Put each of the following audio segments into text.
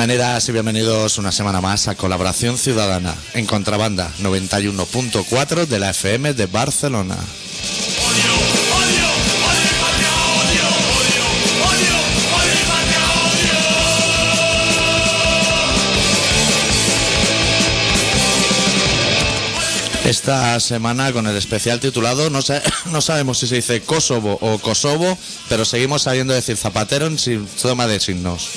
Bienvenidas y bienvenidos una semana más a Colaboración Ciudadana en Contrabanda 91.4 de la FM de Barcelona. Esta semana con el especial titulado, no, sé, no sabemos si se dice Kosovo o Kosovo, pero seguimos sabiendo decir Zapatero en toma de signos.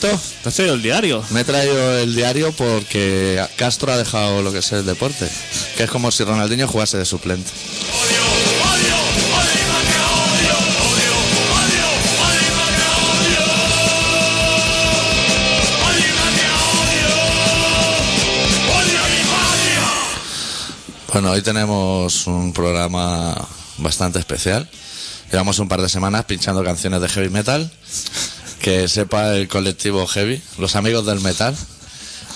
¿Te has traído el diario? Me he traído el diario porque Castro ha dejado lo que es el deporte, que es como si Ronaldinho jugase de suplente. Bueno, hoy tenemos un programa bastante especial. Llevamos un par de semanas pinchando canciones de heavy metal. Que sepa el colectivo heavy, los amigos del metal,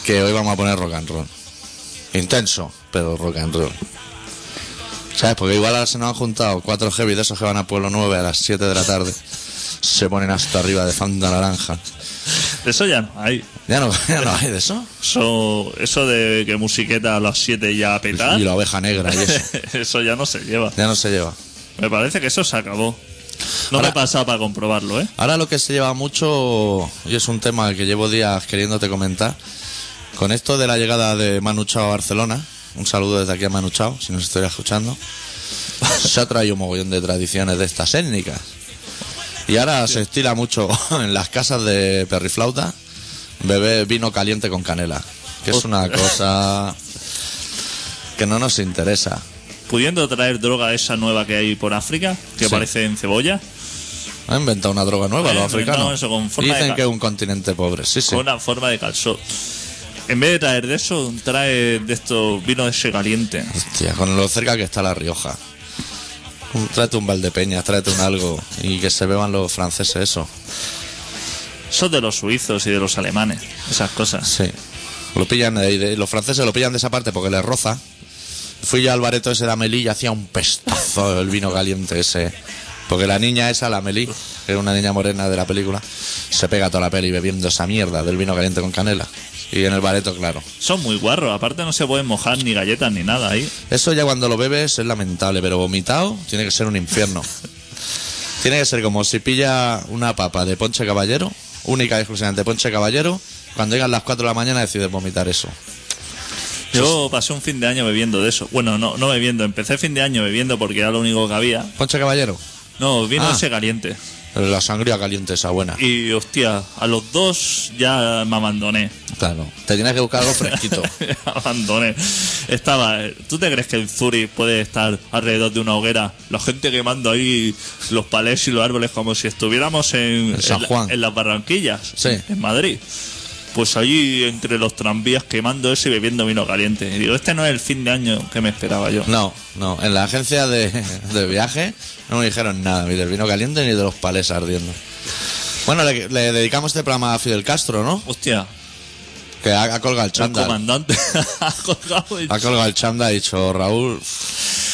que hoy vamos a poner rock and roll. Intenso, pero rock and roll. ¿Sabes? Porque igual ahora se nos han juntado cuatro heavy de esos que van a Pueblo 9 a las 7 de la tarde. Se ponen hasta arriba de Fanta Naranja. De eso ya no hay. Ya no, ya no hay de eso. Eso, eso de que musiqueta a las 7 ya petar, Y la oveja negra y eso. eso ya no se lleva. Ya no se lleva. Me parece que eso se acabó. No Ahora- me he pasado para comprobarlo, ¿eh? Ahora lo que se lleva mucho, y es un tema que llevo días queriéndote comentar, con esto de la llegada de Manu Chao a Barcelona, un saludo desde aquí a Manu Chao, si nos estoy escuchando, se ha traído un mogollón de tradiciones de estas étnicas. Y ahora se estila mucho en las casas de perriflauta beber vino caliente con canela, que es una cosa que no nos interesa. Pudiendo traer droga esa nueva que hay por África, que Sí. parece en cebolla, Han inventado una droga nueva los africanos. eso con forma de Dicen que es un continente pobre, sí, sí. con una forma de calzón. En vez de traer de eso, trae de estos vino de ese caliente. Hostia, con lo cerca que está La Rioja. Tráete un Valdepeñas, tráete un algo y que se beban los franceses eso. Eso de los suizos y de los alemanes, esas cosas. Sí. Lo pillan de ahí, de- los franceses lo pillan de esa parte porque les roza. Fui yo al bareto ese de Amelie y hacía un pestazo el vino caliente ese. Porque la niña esa, la Amelie, que era una niña morena de la película, se pega toda la peli bebiendo esa mierda del vino caliente con canela. Y en el bareto, claro. Son muy guarros, aparte no se pueden mojar ni galletas ni nada ahí. Eso ya cuando lo bebes es lamentable, pero vomitado tiene que ser un infierno. tiene que ser como si pilla una papa de ponche caballero, única y exclusivamente ponche caballero, cuando llegan las 4 de la mañana decides vomitar eso. Yo pasé un fin de año bebiendo de eso. Bueno, no, no bebiendo, empecé fin de año bebiendo porque era lo único que había. Ponche caballero, No, vino Ah. ese caliente. la sangría caliente esa buena. Y hostia, a los dos ya me abandoné. Claro, te tienes que buscar algo fresquito. abandoné. Estaba. ¿Tú te crees que en Zurich puede estar alrededor de una hoguera? La gente quemando ahí los palés y los árboles como si estuviéramos en, En San la- Juan. en las Barranquillas, Sí. en Madrid. Pues allí entre los tranvías quemando eso y bebiendo vino caliente. Y digo, este no es el fin de año que me esperaba yo. No, no, en la agencia de, de viaje no me dijeron nada, ni del vino caliente ni de los palés ardiendo. Bueno, le, le dedicamos este programa a Fidel Castro, ¿no? Hostia, Que ha, ha colgado el el chándal. comandante ha colgado el Ha colgado el chanda, ha dicho Raúl.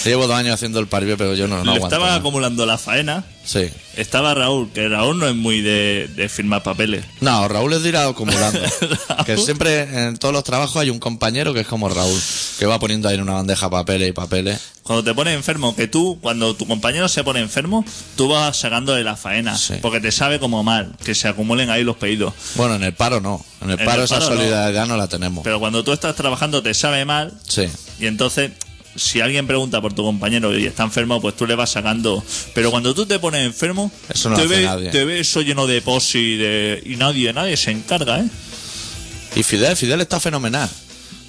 Llevo dos años haciendo el paribé, pero yo no, no Le aguanto. estaba más". acumulando la faena. Sí. Estaba Raúl, que Raúl no es muy de, de firmar papeles. No, Raúl es de ir acumulando. Que siempre en todos los trabajos hay un compañero que es como Raúl, que va poniendo ahí en una bandeja papeles y papeles. Cuando te pones enfermo, que tú, cuando tu compañero se pone enfermo, tú vas sacando de la faena. Sí. Porque te sabe como mal que se acumulen ahí los pedidos. Bueno, en el paro no. En el En paro el esa paro no. solidaridad no. la tenemos. Pero cuando tú estás trabajando, te sabe mal. Sí. Y entonces, si alguien pregunta por tu compañero y está enfermo, pues tú le vas sacando. Pero cuando tú te pones enfermo, Eso no te, nadie. te ves eso lleno de pos y, de, y nadie, nadie se encarga, ¿eh? Y Fidel, Fidel está fenomenal.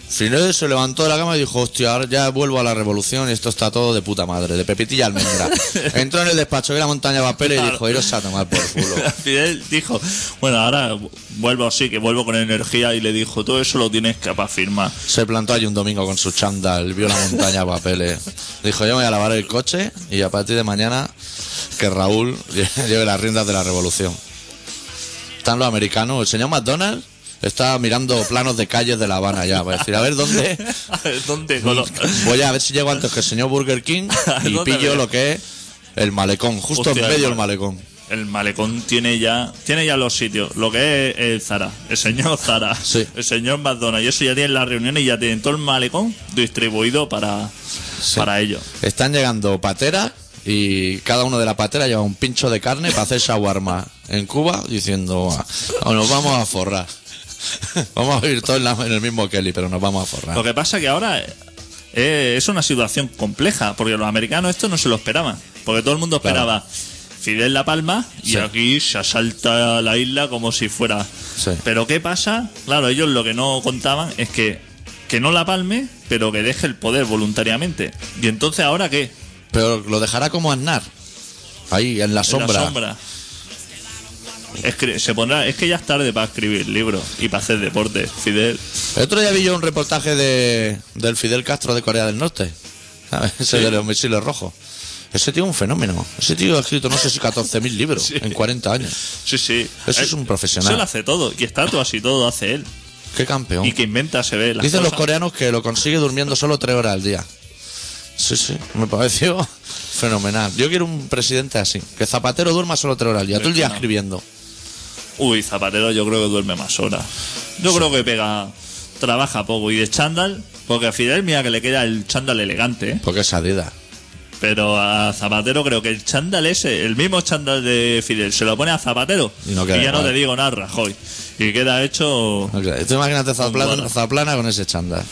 Fidel se levantó de la cama y dijo, hostia, ahora ya vuelvo a la revolución y esto está todo de puta madre, de pepitilla almendra. Entró en el despacho de la montaña de papeles y dijo, iros a tomar por culo. Fidel dijo, bueno, ahora vuelvo así, que vuelvo con energía y le dijo, todo eso lo tienes que para firmar. Se plantó allí un domingo con su chándal, vio la montaña de papeles. Dijo, yo me voy a lavar el coche y a partir de mañana que Raúl lleve las riendas de la revolución. Están los americanos, el señor McDonald está mirando planos de calles de La Habana ya, decir, a ver dónde... A ver, ¿Dónde? Lo- Voy a ver si llego antes que el señor Burger King y ¿Dónde pillo lo que es el malecón, justo Hostia, en medio el del malecón. El malecón tiene ya tiene ya los sitios. Lo que es el Zara, el señor Zara, Sí. el señor McDonald's. Y eso ya tienen las reuniones y ya tienen todo el malecón distribuido para, Sí. para ellos. Están llegando pateras y cada uno de la patera lleva un pincho de carne para hacer shawarma en Cuba diciendo, "Ah, nos vamos a forrar. vamos a vivir todos en, la- en el mismo Kelly, pero nos vamos a forrar. Lo que pasa que ahora eh, es una situación compleja, porque los americanos esto no se lo esperaban. Porque todo el mundo Claro. esperaba Fidel La Palma y Sí. aquí se asalta la isla como si fuera. Sí. Pero ¿qué pasa? Claro, ellos lo que no contaban es que, que no la palme, pero que deje el poder voluntariamente. ¿Y entonces ahora qué? Pero lo dejará como Aznar, ahí en la sombra. En la sombra. Escri- se pondrá, es que ya es tarde para escribir libros y para hacer deporte, Fidel. El otro día vi yo un reportaje de, del Fidel Castro de Corea del Norte, ¿sabes? Ese Sí. de los misiles rojos. Ese tío es un fenómeno. Ese tío ha escrito no sé si 14.000 libros Sí. en 40 años. Sí, sí. Eso es un profesional. Eso lo hace todo. Y estatuas y todo hace él. Qué campeón. Y que inventa se ve. Las Dicen los coreanos que lo consigue durmiendo solo tres horas al día. Sí, sí, me pareció fenomenal. Yo quiero un presidente así, que Zapatero duerma solo tres horas al día, todo el día escribiendo. Uy, Zapatero yo creo que duerme más horas. Yo creo que pega, trabaja poco. Y de chándal, porque a Fidel mira que le queda el chándal elegante, ¿eh? Porque es Adidas. pero a Zapatero creo que el chándal ese, el mismo chándal de Fidel, se lo pone a Zapatero Y no queda ya no te digo nada, Rajoy. Y queda hecho... Ok, Tú imagínate Zaplana. Zaplana con ese chándal.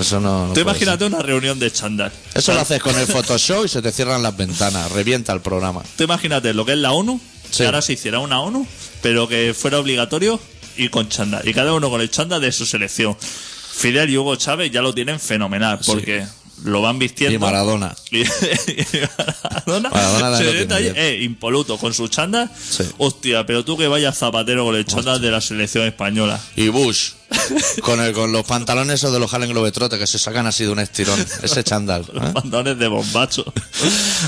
Eso no. no Tú imagínate una reunión de chándal. Eso lo haces con el Photoshop y se te cierran las ventanas, revienta el programa. Tú imagínate lo que es la ONU, Sí. que ahora se hiciera una ONU, pero que fuera obligatorio ir con chándal. Y cada uno con el chándal de su selección. Fidel y Hugo Chávez ya lo tienen fenomenal, porque lo van vistiendo. Y Maradona. Y, Maradona, Maradona se ahí, eh, impoluto con su chándal. Sí. Hostia, pero tú que vayas zapatero con el chándal de la selección española. Y Bush, con, el, con los pantalones esos de los Harlem Globetrotter que se sacan así de un estirón. Ese chándal. ¿eh? Pantalones de bombacho.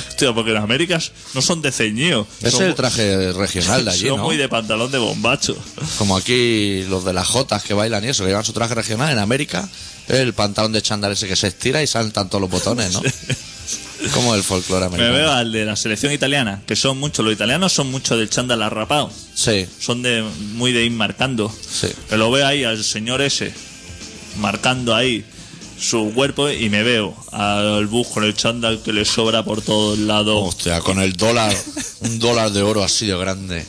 Hostia, porque en América no son de ceñido. Ese es el traje regional de allí, son ¿no? muy de pantalón de bombacho. Como aquí los de las Jotas que bailan y eso, que llevan su traje regional en América, el pantalón de chándal ese que se estira y salen tanto los botones, ¿no? Como el folclore Me americano. veo al de la selección italiana, que son muchos, los italianos son muchos del chándal arrapado. Sí, Son de muy de ir marcando. sí. Que lo veo ahí al señor ese, marcando ahí su cuerpo y me veo al bus con el chándal que le sobra por todos lados. Hostia, con el dólar, un dólar de oro así de grande.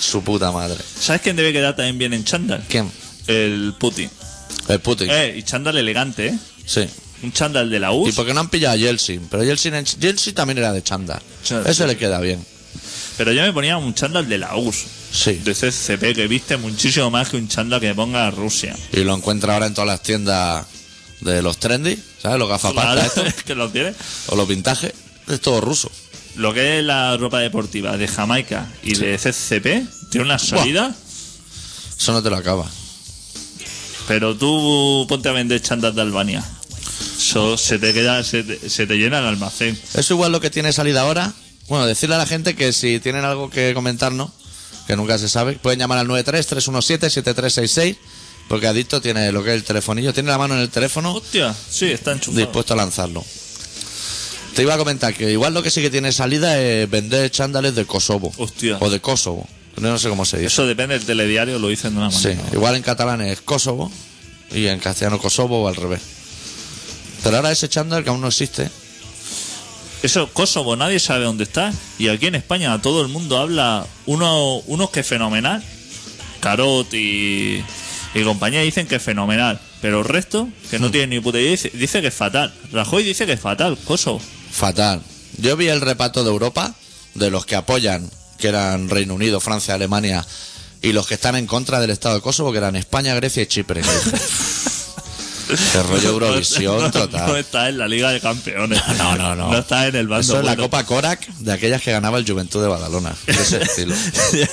Su puta madre. ¿Sabes quién debe quedar también bien en chándal? ¿Quién? El Putin. El Putin. Eh, y chándal elegante, ¿eh? Sí. Un chándal de la Y US. porque no han pillado a Yeltsin, pero Yeltsin, en- Yeltsin también era de chándal. Sí, Ese sí, le queda bien. Pero yo me ponía un chándal de la US. Sí. De CCP, que viste muchísimo más que un chándal que ponga Rusia. Y lo encuentra ahora en todas las tiendas de los trendy, ¿sabes? Los Claro, estos, que lo tiene. o los vintajes. Es todo ruso. Lo que es la ropa deportiva de Jamaica y de CCP tiene una salida, Eso no te lo acaba. Pero tú ponte a vender chándal de Albania. Eso se te queda, se te, se te llena el almacén. Eso igual lo que tiene salida ahora. Bueno, decirle a la gente que si tienen algo que comentarnos, que nunca se sabe, pueden llamar al 93-317-7366, porque Adicto tiene lo que es el telefonillo, tiene la mano en el teléfono Hostia, sí, está enchufado. dispuesto a lanzarlo. Te iba a comentar que igual lo que sí que tiene salida es vender chándales de Kosovo. Hostia. O de Kosovo. No sé cómo se dice. Eso depende del telediario, lo dicen de una Sí, manera. igual en catalán es Kosovo y en castellano Kosovo o al revés. Pero ahora ese chándal que aún no existe. Eso, Kosovo, nadie sabe dónde está. Y aquí en España todo el mundo habla, uno, unos que fenomenal, Carot y, y compañía dicen que es fenomenal. Pero el resto, que no tienen ni puta idea, dice, dice que es fatal. Rajoy dice que es fatal, Kosovo. Fatal. Yo vi el reparto de Europa, de los que apoyan, que eran Reino Unido, Francia, Alemania, y los que están en contra del Estado de Kosovo, que eran España, Grecia y Chipre. De rollo Eurovisión no, total. No está en la Liga de Campeones. No, no, no. No está en el bando Eso es la. Copa Korak de aquellas que ganaba el Juventud de Badalona. De ese estilo.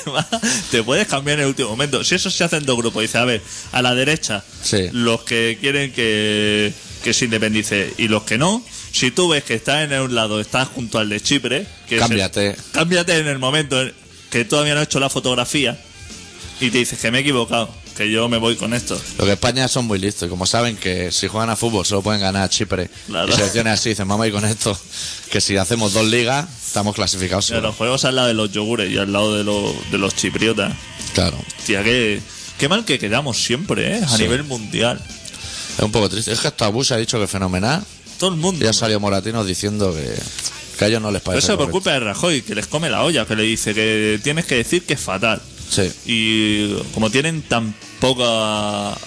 Además, te puedes cambiar en el último momento. Si eso se hace en dos grupos, dice, a ver, a la derecha, Sí. los que quieren que, que se independice y los que no, si tú ves que estás en un lado, estás junto al de Chipre, que es el- Cámbiate. cámbiate en el momento en que todavía no he hecho la fotografía y te dices que me he equivocado, que yo me voy con esto. Lo que España son muy listos y como saben que si juegan a fútbol solo pueden ganar a Chipre Claro. y selecciones así, dicen vamos a ir con esto, que si hacemos dos ligas estamos clasificados. Mira, los juegos al lado de los yogures y al lado de, los de los chipriotas. Claro, Tía, qué, qué mal que quedamos siempre, ¿eh? A Sí. nivel mundial. es un poco triste. Es que hasta Bush ha dicho que fenomenal Todo el mundo. y ha salido Moratinos diciendo que, que a ellos no les Pero parece. eso por culpa de Rajoy, que les come la olla, que le dice que tienes que decir que es fatal. Sí, Y como tienen tan poca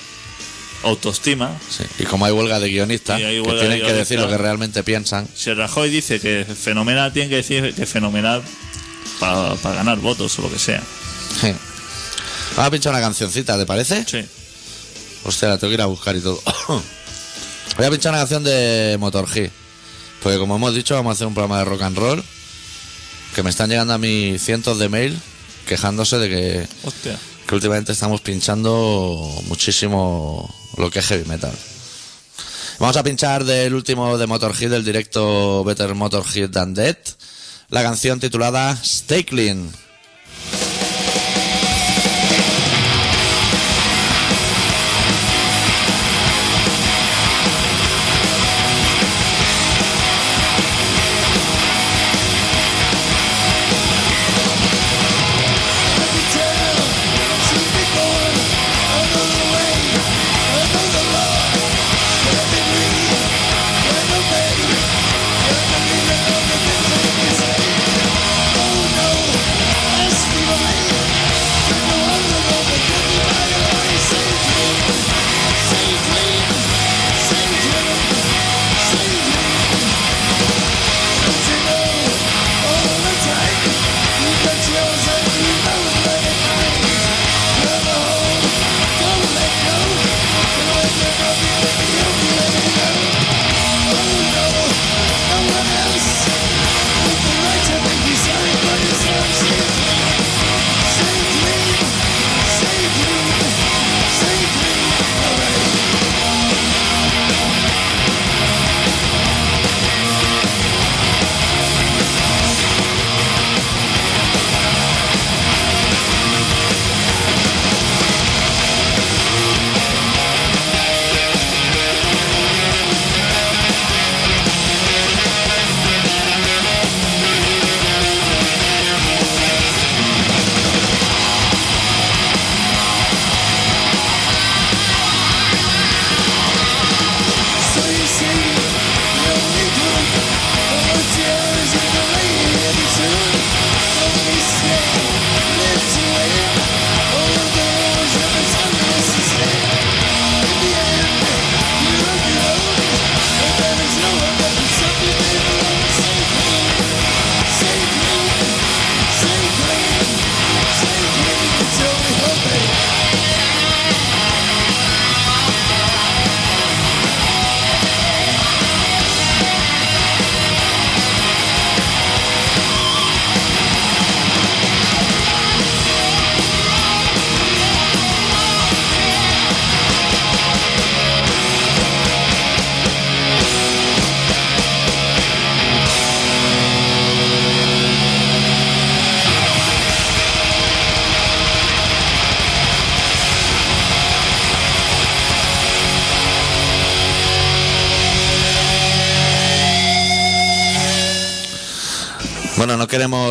autoestima, sí. Y como hay huelga de guionistas que de tienen que decir lo que realmente piensan, si Rajoy dice que es fenomenal, tienen que decir que es fenomenal para ganar votos o lo que sea. sí. Vamos a pinchar una cancioncita, ¿te parece? Sí. Hostia, la tengo que ir a buscar y todo. Voy a pinchar una canción de Motorhead. Porque como hemos dicho, vamos a hacer un programa de rock and roll. Que me están llegando a mí cientos de mail quejándose de que, Hostia. que últimamente estamos pinchando muchísimo lo que es heavy metal. Vamos a pinchar del último de Motorhead, del directo Better Motorhead Than Dead, la canción titulada Stay Clean.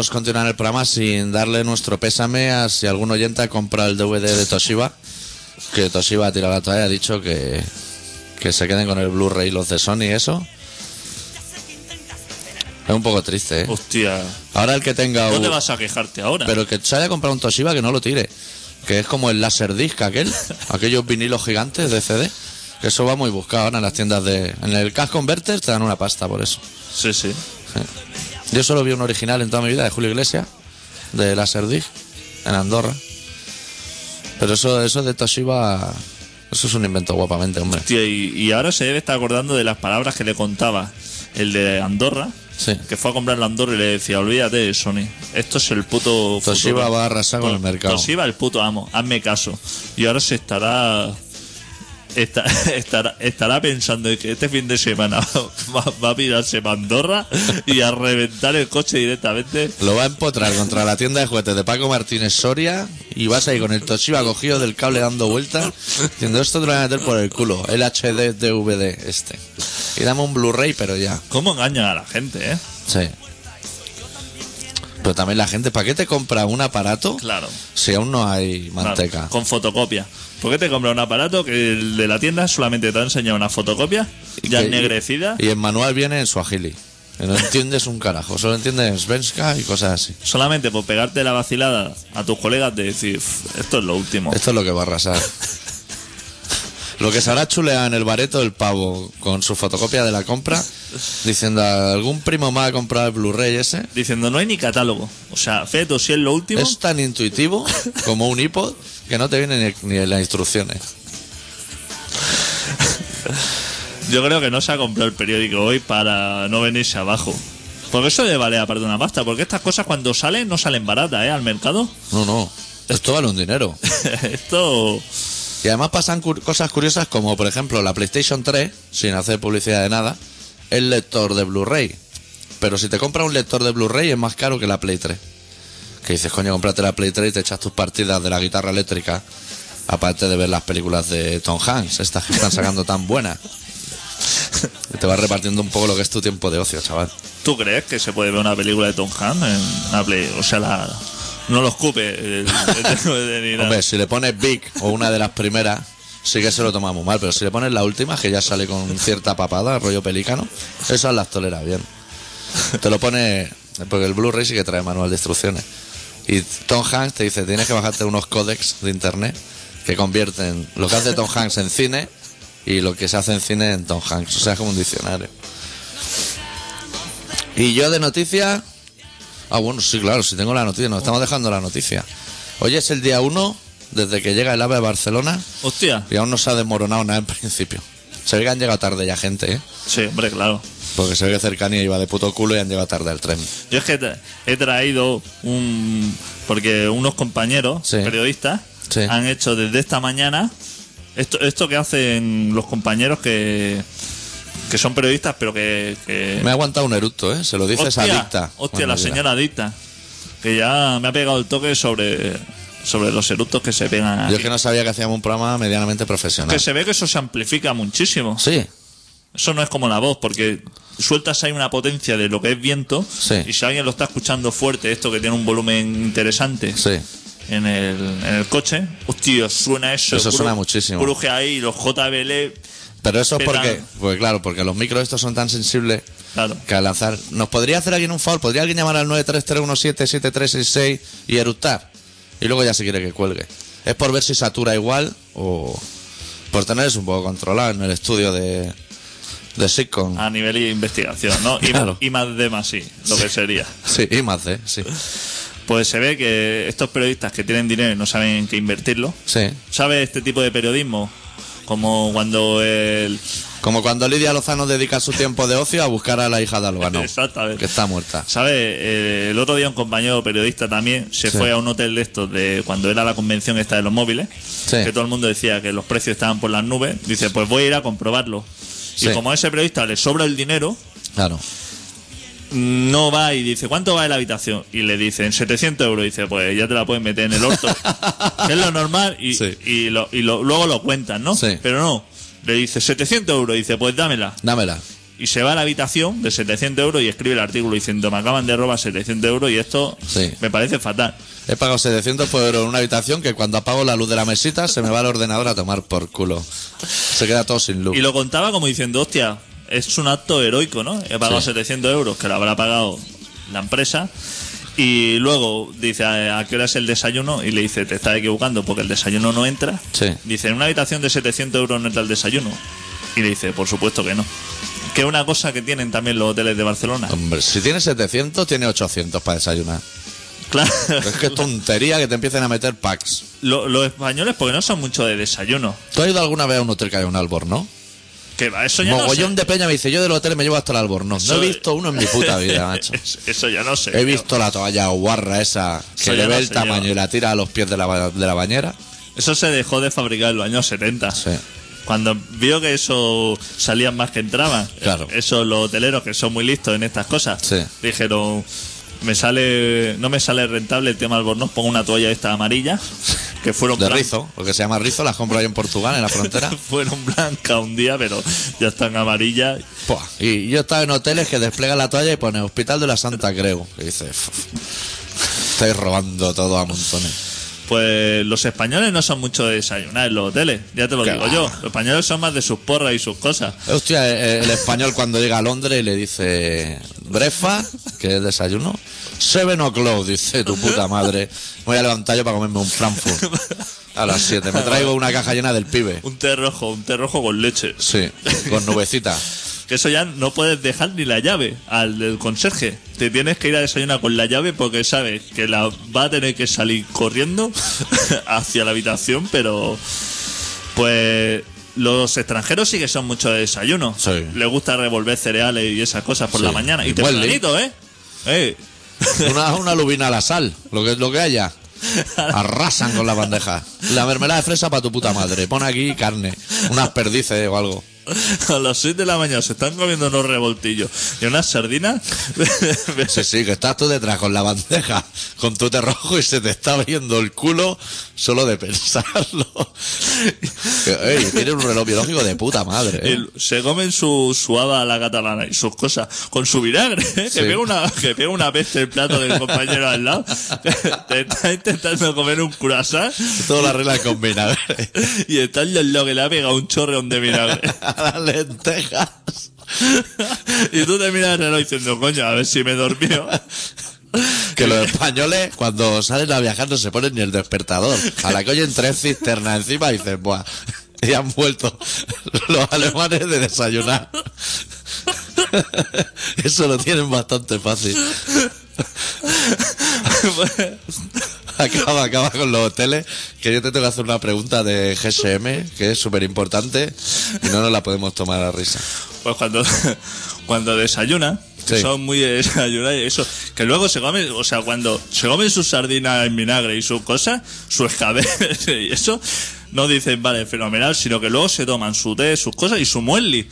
Continuar el programa sin darle nuestro pésame a si algún oyente ha comprado el DVD de Toshiba. Que Toshiba ha tirado la toalla, ha dicho que, que se queden con el Blu-ray los de Sony y eso. Es un poco triste, ¿eh? Hostia. Ahora el que tenga No un- te vas a quejarte ahora. Pero que se haya comprado un Toshiba que no lo tire. Que es como el Laserdisc aquel, aquellos vinilos gigantes de CD. Que eso va muy buscado ahora en las tiendas de... En el Cash Converter te dan una pasta por eso. Sí, sí. Yo solo vi un original en toda mi vida de Julio Iglesias, de Laserdisc, en Andorra. Pero eso, eso de Toshiba Eso es un invento guapamente, hombre. Tío, y, y ahora se debe estar acordando de las palabras que le contaba el de Andorra, Sí. que fue a comprar la Andorra y le decía, olvídate de Sony, esto es el puto Toshiba futuro". va a arrasar con el mercado. Toshiba el puto amo, hazme caso. Y ahora se estará está- estará, estará pensando que este fin de semana va, va a pirarse para Andorra y a reventar el coche directamente. Lo va a empotrar contra la tienda de juguetes de Paco Martínez Soria y vas ahí con el Toshiba cogido del cable dando vueltas diciendo esto te lo voy a meter por el culo, el HD DVD este. Y dame un Blu-ray pero ya. ¿Cómo engañan a la gente, eh? Sí. Pero también la gente, ¿para qué te compra un aparato Claro. si aún no hay claro, manteca? con fotocopia. ¿Por qué te compras un aparato que el de la tienda solamente te ha enseñado una fotocopia ya ennegrecida? Y el manual viene en Swahili. Que no entiendes un carajo, solo entiendes Svenska y cosas así. Solamente por pegarte la vacilada a tus colegas de decir, "Uf, esto es lo último. Esto es lo que va a arrasar. Lo que se hará chulear en el bareto el pavo con su fotocopia de la compra, diciendo algún primo más ha comprado el Blu-ray ese. Diciendo, no hay ni catálogo. O sea, Feto, si es lo último, Es tan intuitivo como un iPod que no te vienen ni, ni las instrucciones. yo creo que no se ha comprado el periódico hoy para no venirse abajo. Porque eso le vale aparte una pasta. Porque estas cosas cuando salen, no salen baratas, ¿eh? Al mercado. No, no. Esto vale un dinero. Esto... Y además pasan cosas curiosas como, por ejemplo, la PlayStation 3, sin hacer publicidad de nada, el lector de Blu-ray. Pero si te compras un lector de Blu-ray es más caro que la Play 3. Que dices, coño, cómprate la Play 3 y te echas tus partidas de la guitarra eléctrica. Aparte de ver las películas de Tom Hanks, estas que están sacando tan buenas. Te vas repartiendo un poco lo que es tu tiempo de ocio, chaval. ¿Tú crees que se puede ver una película de Tom Hanks en la Play? O sea, la... no lo escupe nada. Hombre, si le pones Big o una de las primeras, sí que se lo toma muy mal. Pero si le pones la última, que ya sale con cierta papada, rollo pelícano, esas las tolera bien. Te lo pone. Porque el Blu-ray sí que trae manual de instrucciones. Y Tom Hanks te dice: tienes que bajarte unos códex de internet que convierten lo que hace Tom Hanks en cine y lo que se hace en cine en Tom Hanks. O sea, es como un diccionario. Y yo de noticias. Ah, bueno, sí, claro, si tengo la noticia, nos estamos dejando la noticia. Hoy es el día 1 desde que llega el AVE a Barcelona Hostia. y aún no se ha desmoronado nada en principio. Se ve que han llegado tarde ya gente, ¿eh? Sí, hombre, claro. Porque se ve que cercanía iba de puto culo y han llegado tarde al tren. Yo es que he traído un... Porque unos compañeros Sí. periodistas Sí. han hecho desde esta mañana esto, esto que hacen los compañeros que, que son periodistas, pero que... que- Me ha aguantado un eructo, ¿eh? Se lo dices hostia, adicta. hostia, Bueno, la señora adicta. Que ya me ha pegado el toque sobre, sobre los eructos que se pegan Yo es que no sabía que hacíamos un programa medianamente profesional. Que se ve que eso se amplifica muchísimo. Sí, Eso no es como la voz, porque sueltas ahí una potencia de lo que es viento Sí. y si alguien lo está escuchando fuerte, esto que tiene un volumen interesante sí. en, el, en el coche, hostia, suena eso. Eso suena muchísimo. Cruje ahí los JBL, Pero eso es porque, pues claro, porque los micros estos son tan sensibles claro. que al lanzar. ¿Nos podría hacer alguien un favor? ¿Podría alguien llamar al 933177366 y eructar? Y luego ya se quiere que cuelgue. ¿Es por ver si satura igual o por tener eso un poco controlado en el estudio de, de Sitcom? A nivel de investigación, ¿no? Y, Claro. y más de más sí, lo que sería. Sí, y más C, sí. Pues se ve que estos periodistas que tienen dinero y no saben en qué invertirlo, Sí. ¿sabe este tipo de periodismo? Como cuando el... Como cuando Lidia Lozano dedica su tiempo de ocio a buscar a la hija de Albano, Exactamente. que está muerta. ¿Sabe? Eh, el otro día un compañero periodista también se Sí. fue a un hotel de estos de cuando era la convención esta de los móviles, Sí. que todo el mundo decía que los precios estaban por las nubes. Dice, pues voy a ir a comprobarlo. Sí. Y como a ese periodista le sobra el dinero, Claro. No va y dice, ¿cuánto va la habitación? Y le dicen 700 euros. Y dice, pues ya te la puedes meter en el orto. que es lo normal. Y, Sí. y, lo- y lo- luego lo cuentan, ¿no? Sí. Pero no. Le dice 700 euros. Y dice, pues dámela. Dámela. Y se va a la habitación de 700 euros y escribe el artículo diciendo, me acaban de robar 700 euros y esto Sí. me parece fatal. He pagado 700 por euros en una habitación que cuando apago la luz de la mesita se me va el ordenador a tomar por culo. Se queda todo sin luz. Y lo contaba como diciendo, hostia, es un acto heroico, ¿no? He pagado Sí. 700 euros, que lo habrá pagado la empresa. Y luego dice, ¿a a qué hora es el desayuno? Y le dice, te estás equivocando porque el desayuno no entra. Sí. Dice, en una habitación de 700 euros no entra el desayuno. Y le dice, por supuesto que no. Que es una cosa que tienen también los hoteles de Barcelona. Hombre, si tiene 700, tiene 800 para desayunar. Claro. Es que es tontería que te empiecen a meter packs. Lo- los españoles, porque no son mucho de desayuno. ¿Tú has ido alguna vez a un hotel que hay un albornoz? Que va, eso ya Mogollón no de peña me dice, yo del hotel me llevo hasta el albornoz. No Eso- he visto uno en mi puta vida, macho. Eso ya no sé. He visto la toalla guarra esa que Eso le ve no el tamaño y la tira a los pies de la, ba- de la bañera. Eso se dejó de fabricar en los años 70. Sí. Cuando vio que eso salían más que entraban, Claro. esos los hoteleros que son muy listos en estas cosas, Sí. dijeron, me sale, no me sale rentable el tema albornoz, pongo una toalla esta amarilla, que fueron De rizo, porque se llama rizo, las compro ahí en Portugal, en la frontera. fueron blancas un día, pero ya están amarillas. Y yo estaba en hoteles que desplegan la toalla y pone Hospital de la Santa Creu. Y dice, "Uf, estáis robando todo a montones. Pues los españoles no son mucho de desayunar en los hoteles, ya te lo digo va. yo. Los españoles son más de sus porras y sus cosas. Hostia, eh, el español cuando llega a Londres y le dice brefa, que es desayuno. Seven o'clock, dice tu puta madre. Voy a levantar yo para comerme un Frankfurt. A las 7. Me traigo una caja llena del pibe. Un té rojo, un té rojo con leche. Sí, con nubecita. Que eso ya no puedes dejar ni la llave al del conserje. Te tienes que ir a desayunar con la llave porque sabes que la va a tener que salir corriendo hacia la habitación, pero pues los extranjeros sí que son mucho de desayuno. Sí. Les gusta revolver cereales y esas cosas por Sí. la mañana. Y tempranito, ¿eh? Eh, Una, una lubina a la sal, lo que, lo que haya. Arrasan con la bandeja. La mermelada de fresa para tu puta madre. Pon aquí carne, unas perdices o algo. a las 6 de la mañana se están comiendo unos revoltillos y unas sardinas. Sí, sí, que estás tú detrás con la bandeja, con tu té rojo y se te está abriendo el culo solo de pensarlo. Ey, tiene un reloj biológico de puta madre. ¿eh? Y se comen su, su haba a la catalana y sus cosas con su vinagre, ¿eh? Sí. que, pega una, que pega una peste el plato del compañero al lado. Te está intentando comer un croissant Todas las reglas con vinagre. y está el que le ha pegado un chorreón de vinagre. A las lentejas. Y tú te miras el reloj diciendo, coño, a ver si me he dormido. Que los españoles, cuando salen a viajar, no se ponen ni el despertador. A la que oyen tres cisternas encima, dicen, buah, y han vuelto los alemanes de desayunar. Eso lo tienen bastante fácil. Acaba, acaba con los hoteles, que yo te tengo que hacer una pregunta de GSM, que es súper importante, y no nos la podemos tomar a risa. Pues cuando, cuando desayunan, que Sí. son muy de desayunar y eso, que luego se comen, o sea, cuando se comen sus sardinas en vinagre y sus cosas, su escabeche y eso, no dicen, vale, fenomenal, sino que luego se toman su té, sus cosas y su muesli.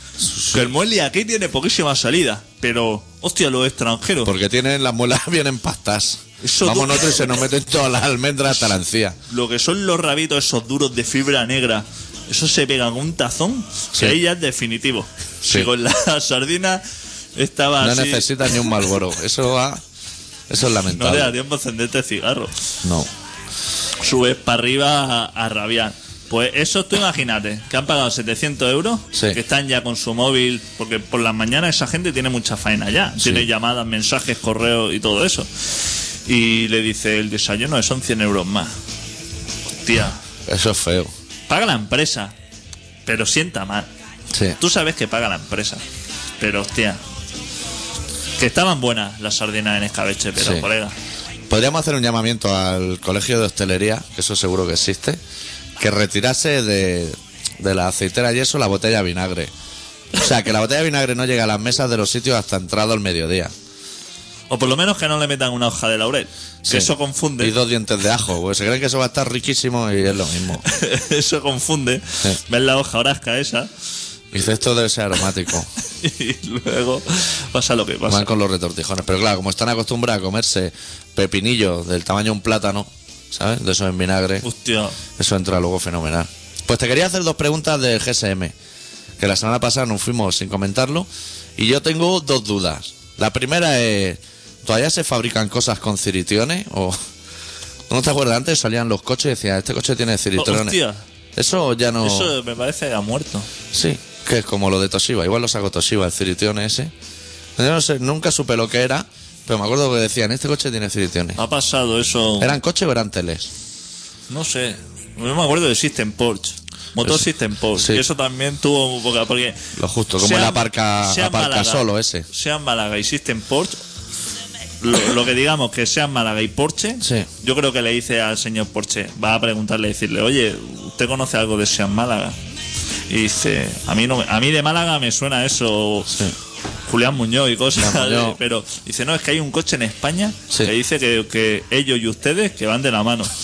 Que el muesli aquí tiene poquísima salida, pero, hostia, los extranjeros. Porque tienen las muelas bien empastas. Eso Vamos tú- nosotros y se nos meten todas las almendras hasta la encía. Lo que son los rabitos esos duros de fibra negra, eso se pega con un tazón, Sí. que ahí ya es definitivo. Sí. Si con la sardina estaba No así, necesitas ni un Malboro. Eso va. Eso es no le da lamentable. tiempo a encenderte cigarro. No. Subes para arriba a, a rabiar. Pues eso tú imagínate, que han pagado 700 euros, Sí. que están ya con su móvil, porque por las mañanas esa gente tiene mucha faena ya, tiene llamadas, mensajes, correos y todo eso. Y le dice, el desayuno son 100 euros más. Hostia, Eso es feo. paga la empresa, pero sienta mal. Sí. Tú sabes que paga la empresa, pero hostia. Que estaban buenas las sardinas en escabeche, pero colega. Podríamos hacer un llamamiento al colegio de hostelería, que eso seguro que existe, que retirase de, de la aceitera y eso la botella de vinagre. O sea, que la botella de vinagre no llegue a las mesas de los sitios hasta entrado el mediodía. O por lo menos que no le metan una hoja de laurel. Que Sí. eso confunde. Y dos dientes de ajo, porque se creen que eso va a estar riquísimo y es lo mismo. eso confunde. Sí. Ves la hoja orasca esa Dice, esto debe ser aromático. y luego pasa lo que pasa. Van con los retortijones. Pero claro, como están acostumbrados a comerse pepinillos del tamaño de un plátano, ¿sabes? De eso en vinagre, Hostia. eso entra luego fenomenal. Pues te quería hacer dos preguntas del GSM, que la semana pasada nos fuimos sin comentarlo, y yo tengo dos dudas. La primera es, ¿todavía se fabrican cosas con ciritiones? O... ¿No te acuerdas? Antes salían los coches y decían, este coche tiene ciritiones. Hostia. Eso ya no... Eso me parece que ha muerto. Sí, que es como lo de Toshiba. Igual lo sacó Toshiba, el Cirition ese. Yo no sé, nunca supe lo que era, pero me acuerdo que decían, este coche tiene Ciritiones. Ha pasado eso. ¿Eran coches o eran teles? No sé. No me acuerdo de System Porsche. Motor Pues- System Porsche. sí. Y eso también tuvo un poco. Porque. Lo justo, como el aparca, aparca Málaga- solo ese. Sea Málaga y System Porsche. lo, lo que digamos que sean Málaga y Porsche, Sí. yo creo que le dice al señor Porsche, va a preguntarle, decirle, oye, ¿usted conoce algo de Sean Málaga? Y dice, a mí no, a mí de Málaga me suena eso, Julián Muñoz y cosas, Muñoz. pero dice, no, es que hay un coche en España Sí. que dice que, que ellos y ustedes que van de la mano.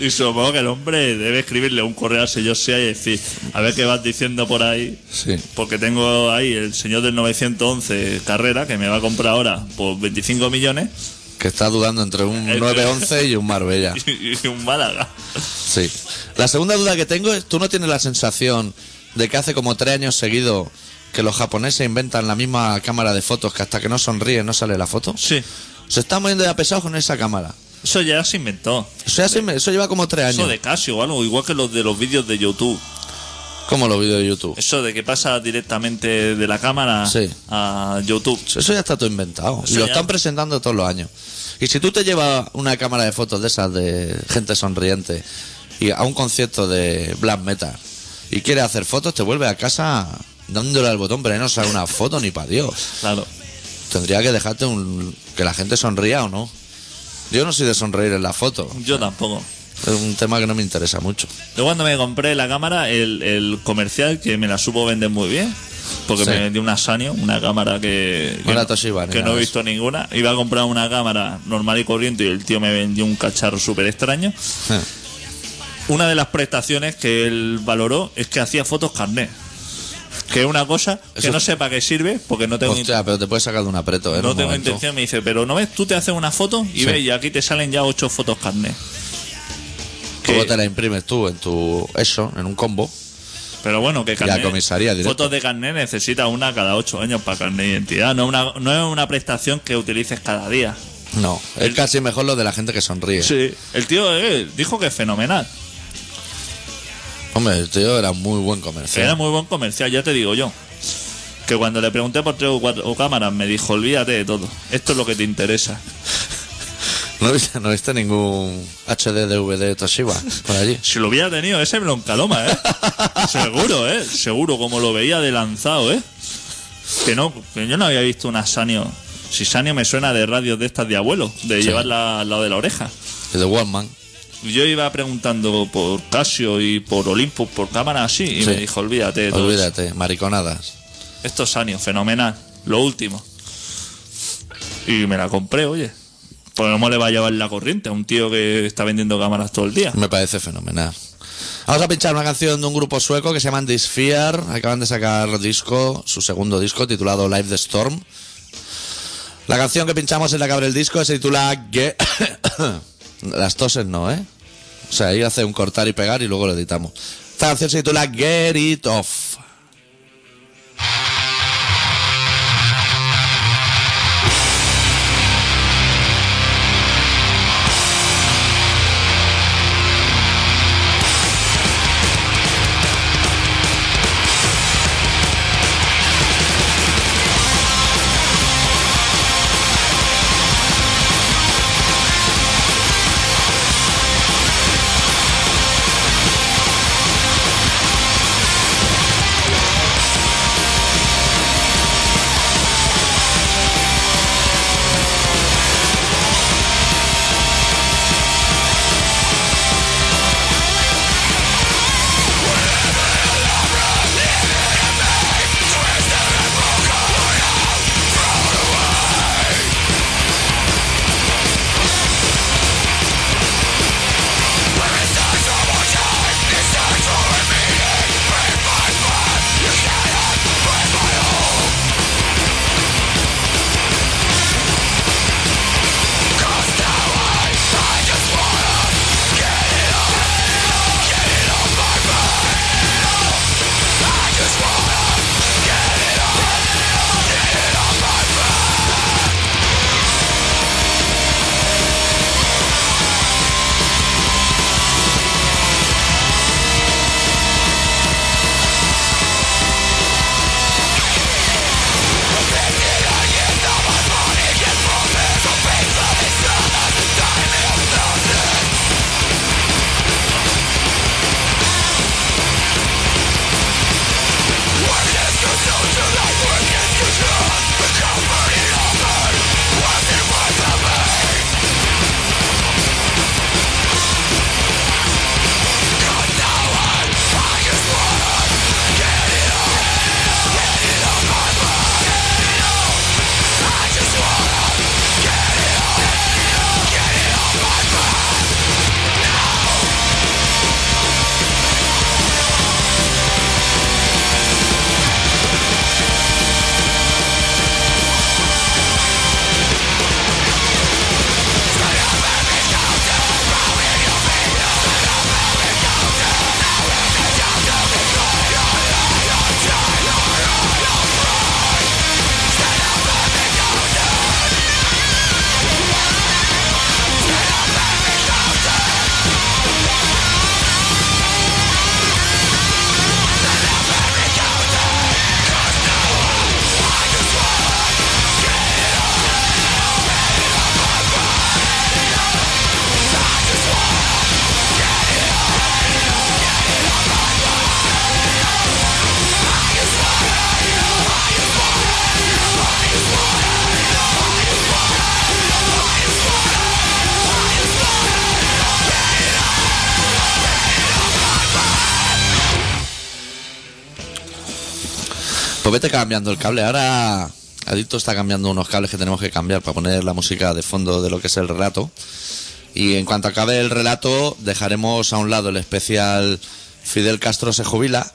Y supongo que el hombre debe escribirle un correo al señor SEA y decir, a ver qué vas diciendo por ahí. Sí. Porque tengo ahí el señor del 911 Carrera que me va a comprar ahora por 25 millones Que está dudando entre un Entre- 911 y un Marbella. y un Málaga. Sí. La segunda duda que tengo es, ¿tú no tienes la sensación de que hace como tres años seguidos que los japoneses inventan la misma cámara de fotos que hasta que no sonríe no sale la foto? Sí, Se están moviendo ya pesados con esa cámara. eso ya se inventó. Eso, ya se me- eso lleva como tres Eso años. de Casio o algo, igual que los de los vídeos de YouTube. Como los vídeos de YouTube. Eso de que pasa directamente de la cámara Sí. a YouTube. Eso ya está todo inventado. Eso y lo ya- están presentando todos los años. Y si tú te llevas una cámara de fotos de esas de gente sonriente y a un concierto de black metal y quieres hacer fotos, te vuelves a casa dándole al botón, pero no sale una foto ni para Dios. Claro. Tendría que dejarte un, que la gente sonría o no. Yo no soy de sonreír en la foto. Yo tampoco. Es un tema que no me interesa mucho. Yo cuando me compré la cámara, el, el comercial que me la supo vender muy bien, porque Sí. me vendió una Sanyo, una cámara que, No que, era Toshiba ni que no he de visto ninguna. Iba a comprar una cámara normal y corriente y el tío me vendió un cacharro súper extraño. Eh, Una de las prestaciones que él valoró es que hacía fotos carnet. Que es una cosa que Eso- no sé para qué sirve, porque no tengo, Hostia, pero te puedes sacar de un apreto, ¿eh? en no un tengo momento. intención. Me dice, pero no ves, tú te haces una foto y Sí. ves, y aquí te salen ya ocho fotos carnet. Luego te la imprimes tú en tu eso, en un combo. Pero bueno, que carnet, comisaría directo. fotos de carnet necesita una cada ocho años para carnet de identidad. No, una, no es una prestación que utilices cada día. No, es El- casi mejor lo de la gente que sonríe. Sí. El tío eh, dijo que es fenomenal. Hombre, el tío era muy buen comercial. era muy buen comercial, ya te digo yo. Que cuando le pregunté por tres o cuatro cámaras me dijo, olvídate de todo. Esto es lo que te interesa. ¿No viste, no viste ningún HD DVD Toshiba por allí? Si lo hubiera tenido, ese encaloma, ¿eh? seguro, ¿eh? Seguro, como lo veía de lanzado, ¿eh? Que no, que yo no había visto una Sanio. Si Sanio me suena de radios de estas de abuelo, de Sí. llevarla al lado de la oreja. De The Wallman. Yo iba preguntando por Casio y por Olympus, por cámara así, y Sí. me dijo, olvídate. Olvídate, mariconadas. Esto es Sanio, fenomenal, lo último. Y me la compré, oye. Pues no le va a llevar la corriente a un tío que está vendiendo cámaras todo el día. Me parece fenomenal. Vamos a pinchar una canción de un grupo sueco que se llaman Disfear. Acaban de sacar disco, su segundo disco, titulado Live the Storm. La canción que pinchamos en la que abre el disco se titula Get... Las toses no, ¿eh? O sea, ahí hace un cortar y pegar y luego lo editamos. Esta canción se titula Get It Off. Vete cambiando el cable. Ahora Adicto está cambiando unos cables que tenemos que cambiar para poner la música de fondo de lo que es el relato. Y en cuanto acabe el relato, dejaremos a un lado el especial Fidel Castro se jubila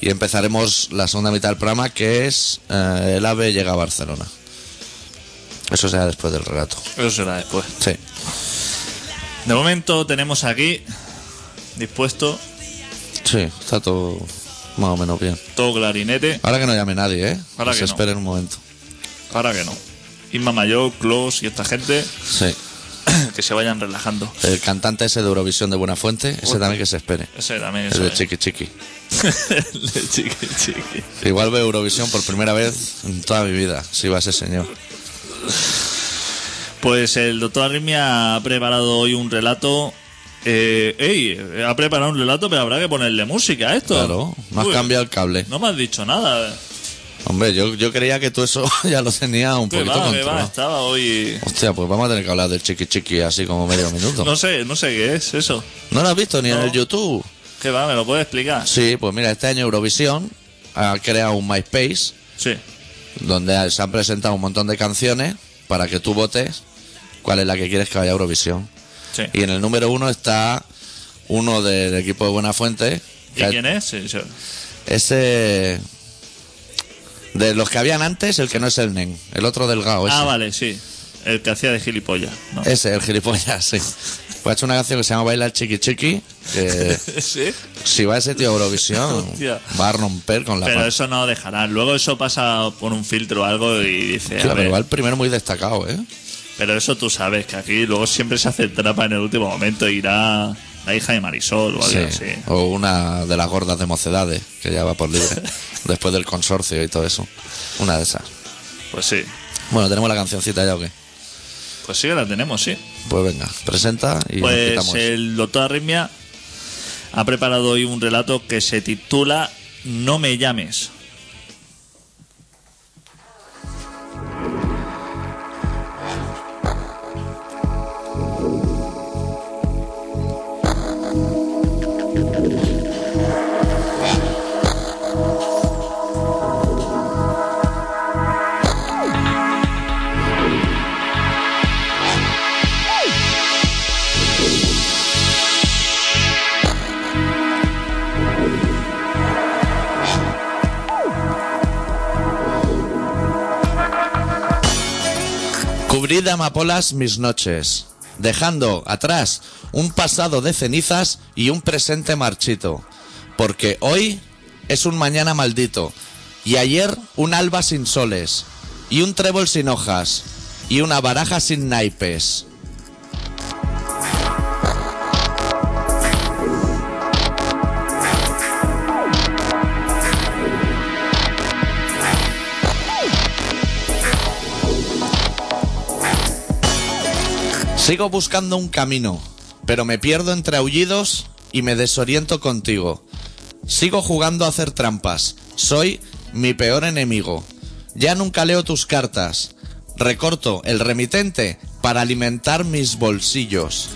y empezaremos la segunda mitad del programa que es eh, El AVE llega a Barcelona. Eso será después del relato. Eso será después. Sí. De momento tenemos aquí dispuesto Sí, está todo más o menos bien. todo clarinete. Ahora que no llame nadie, ¿eh? Ahora se que no. esperen un momento. Ahora que no. Isma Mayor, Klaus y esta gente Sí. que se vayan relajando. El cantante ese de Eurovisión de Buenafuente, ese también que se espere. Ese también El eso de. Chiqui Chiqui. El de chiqui chiqui. Igual veo Eurovisión por primera vez en toda mi vida, si va ese señor. Pues el doctor Arritmia ha preparado hoy un relato. Eh, ey, ha preparado un relato, pero habrá que ponerle música a esto. Claro, no has Uy, cambiado el cable. No me has dicho nada. Hombre, yo, yo creía que tú eso ya lo tenías un ¿Qué poquito va, qué va? controlado. Estaba hoy. Hostia, pues vamos a tener que hablar del chiqui chiqui así como medio minuto. No sé, no sé qué es eso. ¿No lo has visto ni en el YouTube? ¿Qué va? ¿Me lo puedes explicar? Sí, pues mira, este año Eurovisión ha creado un MySpace Sí. donde se han presentado un montón de canciones para que tú votes cuál es la que quieres que vaya a Eurovisión. Sí. Y en el número uno está uno del equipo de Buenafuente. ¿Y que quién es? Sí, sí. Ese. De los que habían antes, el que no es el Nen. El otro delgado, ese. Ah, vale, sí. El que hacía de gilipollas. ¿no? Ese, el gilipollas, sí. Pues ha hecho una canción que se llama Baila el Chiqui Chiqui. Que sí. si va ese tío a Eurovisión, va a romper con la Pero pan- eso no dejarán. Luego eso pasa por un filtro o algo y dice. Sí, a pero ver, va el primero muy destacado, ¿eh? Pero eso tú sabes que aquí luego siempre se hace trapa en el último momento. Irá la hija de Marisol o algo Sí. así. O una de las gordas de mocedades, que ya va por libre. después del consorcio y todo eso. Una de esas. Pues sí. Bueno, ¿tenemos la cancioncita ya o qué? Pues sí que la tenemos, sí. Pues venga, presenta y Pues el doctor Arritmia ha preparado hoy un relato que se titula No me llames. Cubrid de amapolas mis noches, dejando atrás un pasado de cenizas y un presente marchito, porque hoy es un mañana maldito, y ayer un alba sin soles, y un trébol sin hojas, y una baraja sin naipes. Sigo buscando un camino, pero me pierdo entre aullidos y me desoriento contigo. Sigo jugando a hacer trampas. Soy mi peor enemigo. Ya nunca leo tus cartas. Recorto el remitente para alimentar mis bolsillos.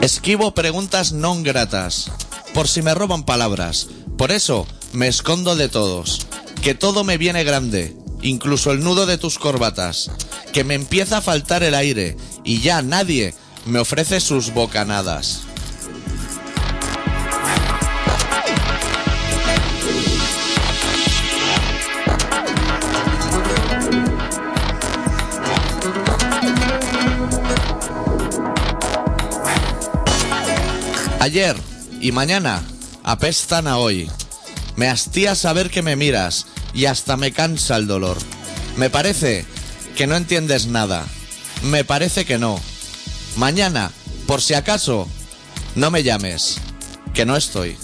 Esquivo preguntas non gratas, por si me roban palabras. Por eso me escondo de todos. Que todo me viene grande, incluso el nudo de tus corbatas. Que me empieza a faltar el aire y ya nadie me ofrece sus bocanadas. Ayer y mañana apestan a hoy. Me hastía saber que me miras y hasta me cansa el dolor. Me parece que no entiendes nada. Me parece que no. Mañana, por si acaso, no me llames, que no estoy.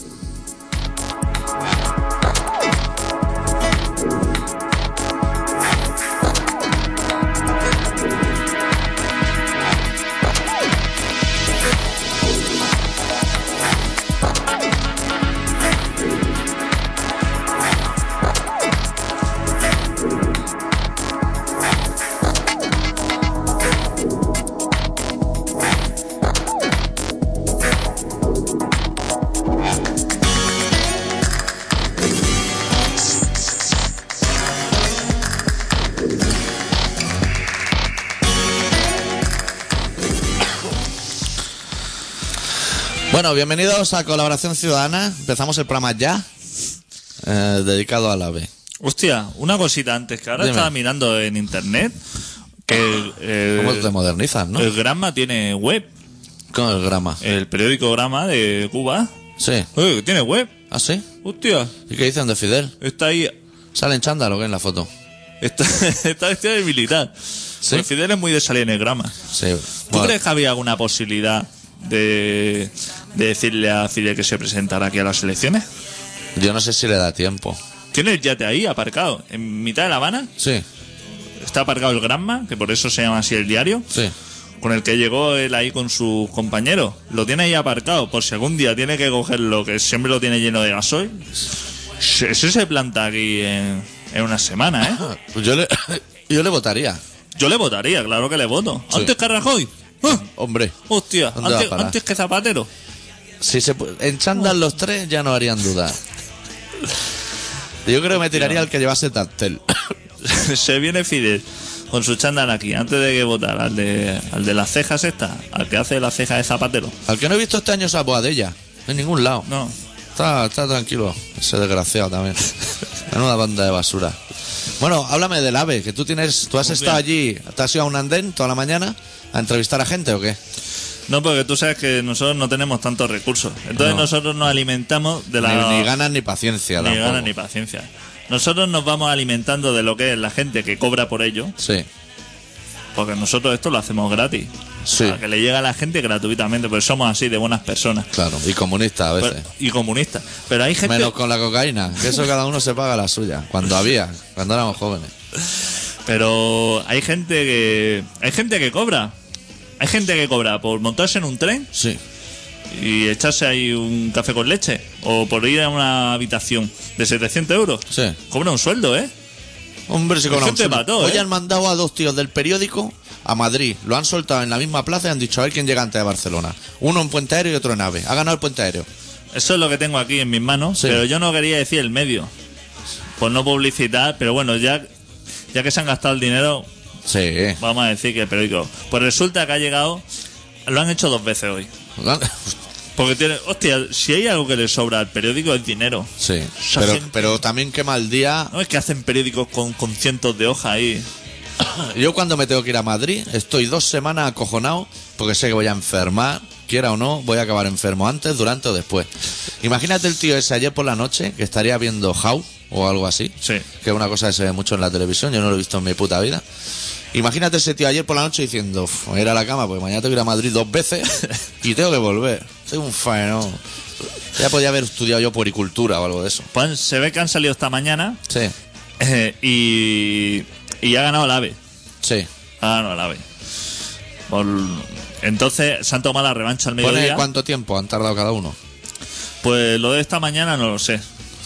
Bueno, bienvenidos a Colaboración Ciudadana. Empezamos el programa ya, eh, dedicado al AVE. Hostia, una cosita antes, que ahora Dime. estaba mirando en internet que ¿Cómo te modernizas, no? el Granma tiene web. Con el grama. El periódico Grama de Cuba. Sí. Oye, tiene web. ¿Ah, sí? Hostia, ¿Y qué dicen de Fidel? está ahí. ¿Sale en chándal o qué en la foto? Está, está vestido de militar. ¿Sí? Pues Fidel es muy de salir en el Grama. Sí. ¿Tú Bueno, crees que había alguna posibilidad de, de decirle a Fidel que se presentara aquí a las elecciones? Yo no sé si le da tiempo. Tiene el yate ahí aparcado, en mitad de La Habana. Sí, Está aparcado el Granma, que por eso se llama así el diario, sí. con el que llegó él ahí con sus compañeros. Lo tiene ahí aparcado, por si algún día tiene que cogerlo, que siempre lo tiene lleno de gasoil. Ese se planta aquí en, en una semana, ¿eh? Pues yo le, yo le votaría. Yo le votaría, claro que le voto. Antes que Rajoy. ¡Ah! Hombre, Hostia, ¿Dónde va a antes, parar? antes que Zapatero. Si se en chándal los tres ya no harían duda. Yo creo que me tiraría al que llevase Tartel. se viene Fidel con su chándal aquí, antes de que votar al de, al de las cejas esta, al que hace las cejas de Zapatero. Al que no he visto este año esa Boadella. En ningún lado. No, Está, está tranquilo. Ese desgraciado también. Menuda banda de basura. Bueno, háblame del AVE, que tú tienes, tú has Muy estado bien. allí, te has ido a un andén toda la mañana a entrevistar a gente o qué? No, porque tú sabes que nosotros no tenemos tantos recursos. Entonces No. nosotros nos alimentamos de la... Ni, ni ganas ni paciencia. ni tampoco. ganas ni paciencia. Nosotros nos vamos alimentando de lo que es la gente que cobra por ello, Sí, porque nosotros esto lo hacemos gratis. sí, Para que le llegue a la gente gratuitamente, porque somos así de buenas personas. claro. Y comunista a veces. Pero- y comunistas. Pero hay gente... Menos con la cocaína, que eso cada uno se paga la suya. Cuando había, cuando éramos jóvenes. Pero hay gente que hay gente que cobra. Hay gente que cobra por montarse en un tren Sí, y echarse ahí un café con leche o por ir a una habitación de 700 euros. sí. Cobra un sueldo, ¿eh? Hombre, si Hay un sueldo. Hoy ¿eh? han mandado a dos tíos del periódico a Madrid. Lo han soltado en la misma plaza y han dicho a ver quién llega antes de Barcelona. Uno en Puente Aéreo y otro en AVE. Ha ganado el Puente Aéreo. Eso es lo que tengo aquí en mis manos, Sí. pero yo no quería decir el medio. Por no publicitar, pero bueno, ya, ya que se han gastado el dinero, Sí. vamos a decir que el periódico. Pues resulta que ha llegado, lo han hecho dos veces hoy. Porque tiene, hostia, si hay algo que le sobra al periódico es dinero. Sí. Esa Pero, gente- pero también quema el día. No es que hacen periódicos con, con cientos de hojas ahí. Yo cuando me tengo que ir a Madrid estoy dos semanas acojonado porque sé que voy a enfermar, quiera o no, voy a acabar enfermo antes, durante o después. Imagínate el tío ese ayer por la noche que estaría viendo How o algo así, Sí. que es una cosa que se ve mucho en la televisión, yo no lo he visto en mi puta vida. Imagínate ese tío ayer por la noche diciendo, "Uf, me voy a ir a la cama porque mañana tengo que ir a Madrid dos veces y tengo que volver. Soy un faeno. Ya podía haber estudiado yo puericultura o algo de eso. Pues se ve que han salido esta mañana Sí, eh, y, y ha ganado el AVE. sí. Ha ganado el AVE. Por- entonces se han tomado la revancha al Pone mediodía. cuánto tiempo han tardado cada uno. Pues lo de esta mañana no lo sé.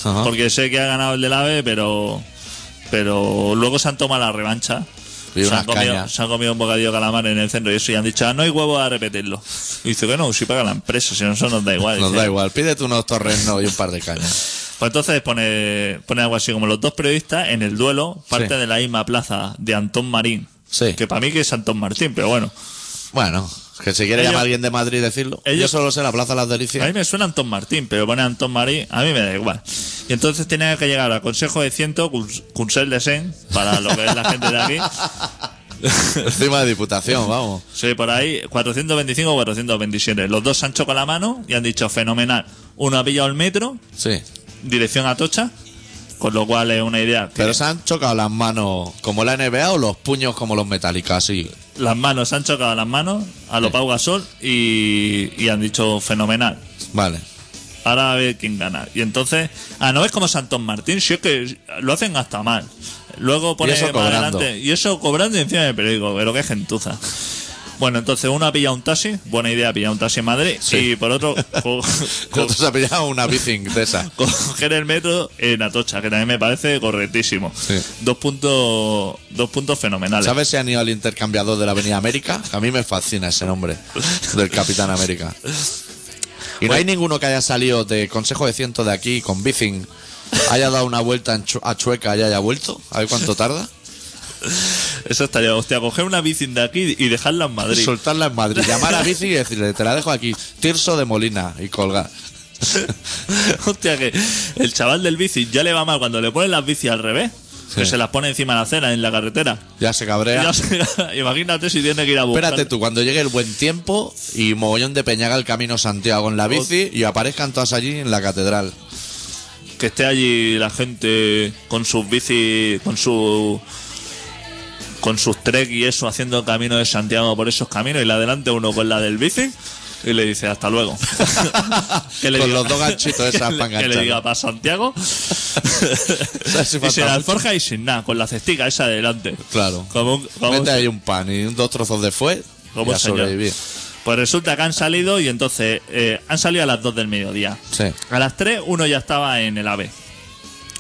Ajá. Porque sé que ha ganado el del AVE, pero pero luego se han tomado la revancha. Se, han comido, cañas. se han comido un bocadillo de calamar en el centro y eso y han dicho, ah, no hay huevo a repetirlo. Y dice que no, si paga la empresa, si no, eso nos da igual. Nos Dice, da igual, pídete unos torrenos y un par de cañas. Pues entonces pone, pone algo así como los dos periodistas en el duelo, parte Sí. de la misma plaza de Antón Marín. Sí. Que para mí que es Antón Martín, pero bueno. Bueno, que si quiere Ellos- llamar alguien de Madrid decirlo. ellos- Yo solo sé la Plaza de las A mí Delicias. me suena Antón Martín, pero pone Antón Marín, a mí me da igual. Y entonces tenía que llegar al Consejo de Ciento, Cunsel de Sen, para lo que es la gente de aquí. Encima de Diputación, vamos. Sí, por ahí, 425 o 427. Los dos se han chocado la mano y han dicho fenomenal. Uno ha pillado el metro, Sí. dirección a Tocha, con lo cual es una idea que Pero se han chocado las manos como la NBA o los puños como los metálicos, así. las manos se han chocado las manos a lo Pau Gasol y, y han dicho fenomenal. Vale. Ahora a ver quién gana. Y entonces, ah, no es como Santón Martín, si es que lo hacen hasta mal. Luego pone eso más cobrando. adelante. Y eso cobrando y encima del periódico, pero qué gentuza. Bueno, entonces uno ha pillado un taxi, buena idea pillar un taxi en Madrid, Sí. y por otro, co- co- Nosotros ha pillado una bicing de esa. coger el metro en Atocha, que también me parece correctísimo. Sí. Dos puntos, dos puntos fenomenales. ¿Sabes si han ido al intercambiador de la Avenida América? A mí me fascina ese nombre del Capitán América. Y no hay ninguno que haya salido de Consejo de Ciento de aquí con Bicing, haya dado una vuelta en Chu- a Chueca y haya vuelto. A ver cuánto tarda. Eso estaría, hostia, coger una bici de aquí y dejarla en Madrid. Soltarla en Madrid, llamar a bici y decirle, te la dejo aquí, Tirso de Molina, y colgar. Hostia, que el chaval del bici ya le va mal cuando le ponen las bicis al revés. Que se las pone encima de la acera en la carretera. Ya se cabrea. Ya se- imagínate si tiene que ir a buscar. Espérate tú, cuando llegue el buen tiempo y mogollón de Peñaga el camino Santiago en la bici y aparezcan todas allí en la catedral. Que esté allí la gente con sus bicis, con su. Con sus trek y eso, haciendo el camino de Santiago por esos caminos y le adelante uno con la del bici y le dice hasta luego. Que Con los dos ganchitos esas que Que le diga para Santiago. ¿Sabes si y se la alforja y sin nada, con la cestica esa adelante. Claro. Como un- como un- Mete ahí un pan y dos trozos de fuet Como y a sobrevivir. Pues resulta que han salido y entonces eh, han salido a las 2 del mediodía. Sí, A las 3 uno ya estaba en el AVE.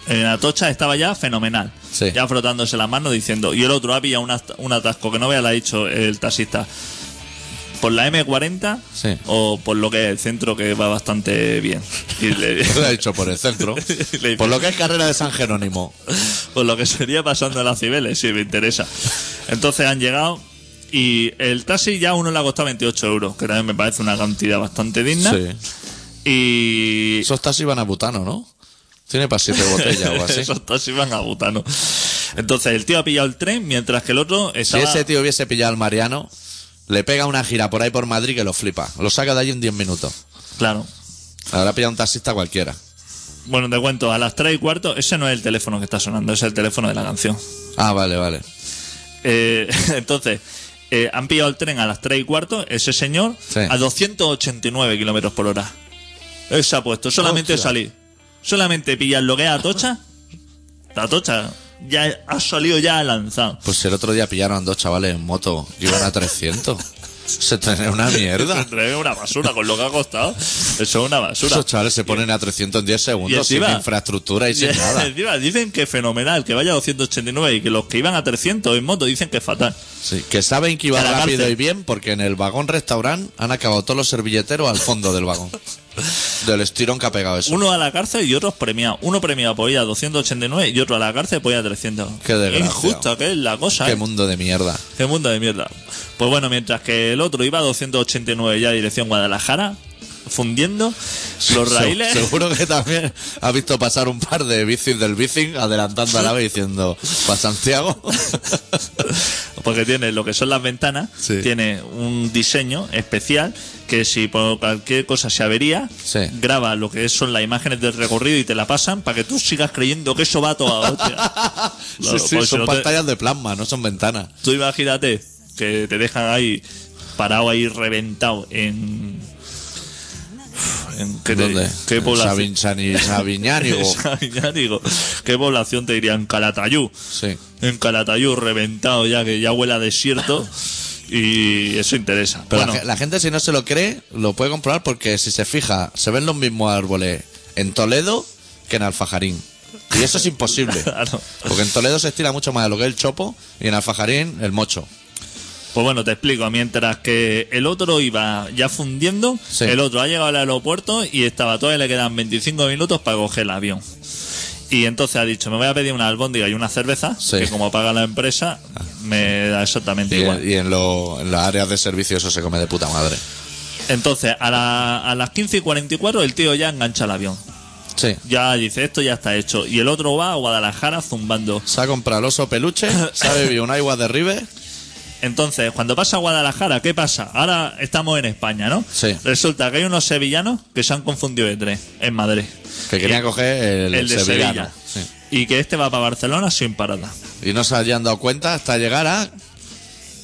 En Atocha estaba ya fenomenal. Sí. Ya frotándose la mano diciendo. Y el otro ha pillado un, at- un atasco que no vea, le ha dicho el taxista. Por la M40 Sí. o por lo que es el centro que va bastante bien. Y le- lo he dicho por el centro. le Por lo que es carrera de San Jerónimo. por lo que sería pasando en las Cibeles, si me interesa. Entonces han llegado y el taxi ya a uno le ha costado 28 euros, que también me parece una cantidad bastante digna. Sí. Y Esos taxis van a butano, ¿no? Tiene para siete botellas o así. Esos taxis van a butano. Entonces el tío ha pillado el tren mientras que el otro Si estaba... ese tío hubiese pillado al Mariano, le pega una gira por ahí por Madrid que lo flipa. Lo saca de allí en 10 minutos. Claro. Habrá pillado un taxista cualquiera. Bueno, te cuento, a las 3 y cuarto, ese no es el teléfono que está sonando, es el teléfono de la canción. Ah, vale, vale. Eh, entonces, eh, han pillado el tren a las 3 y cuarto, ese señor, Sí. a 289 kilómetros por hora. Él se ha puesto, solamente Hostia. salir. Solamente pillar lo que es Atocha. La Atocha ya ha salido ya lanzado. Pues el otro día pillaron dos chavales en moto que iban a 300. Se tiene una mierda. Es una basura con lo que ha costado. Eso es una basura. Esos chavales se ponen a 300 en 10 segundos sin encima- infraestructura y sin Y nada. encima dicen que fenomenal, que vaya a 289 y que los que iban a 300 en moto dicen que es fatal. Sí, que saben que iba A la rápido y bien porque en el vagón restaurante han acabado todos los servilleteros al fondo del vagón. Del estirón que ha pegado eso. Uno a la cárcel y otros premiados. Uno premiado por ir a 289 y otro a la cárcel por ir a 300. Qué desgraciado. injusta que es la cosa. Qué ¿eh? mundo de mierda. Qué mundo de mierda. Pues bueno, mientras que el otro iba a 289 ya dirección Guadalajara, fundiendo los Se- raíles. Seguro que también ha visto pasar un par de bicis del bicing adelantando al ave diciendo, ¿para Santiago? porque tiene lo que son las ventanas, Sí. tiene un diseño especial que si por cualquier cosa se avería, Sí. graba lo que son las imágenes del recorrido y te la pasan para que tú sigas creyendo que eso va a toda hostia. Sí, sí, si son te- pantallas de plasma, no son ventanas. Tú imagínate que te dejan ahí parado ahí reventado en... en ¿qué, ¿Dónde? ¿Qué población? Sabin- Sabiñánigo. Sabiñánigo. ¿Qué población te diría? En Calatayú. Sí. En Calatayú reventado ya, que ya huele a desierto. Y eso interesa. Pero bueno, la, ge- la gente si no se lo cree, lo puede comprobar porque si se fija, se ven los mismos árboles en Toledo que en Alfajarín. Y eso es imposible. claro. Porque en Toledo se estira mucho más de lo que es el chopo y en Alfajarín el mocho. Pues bueno, te explico. Mientras que el otro iba ya fundiendo, Sí. el otro ha llegado al aeropuerto y estaba todavía le quedan 25 minutos para coger el avión. Y entonces ha dicho, me voy a pedir una albóndiga y una cerveza, Sí. que como paga la empresa, me da exactamente Y, igual. y en, lo- en las áreas de servicio eso se come de puta madre. Entonces, a, la- a las 15 y 44 el tío ya engancha el avión. Sí. Ya dice, esto ya está hecho. Y el otro va a Guadalajara zumbando. Se ha comprado el oso peluche, se ha bebido un agua de ribe. Entonces, cuando pasa a Guadalajara, ¿qué pasa? Ahora estamos en España, ¿no? Sí. Resulta que hay unos sevillanos que se han confundido de tren en Madrid. Que querían coger el, el de sevillano. Sevilla. Sí. Y que este va para Barcelona sin parada. Y no se habían dado cuenta hasta llegar a.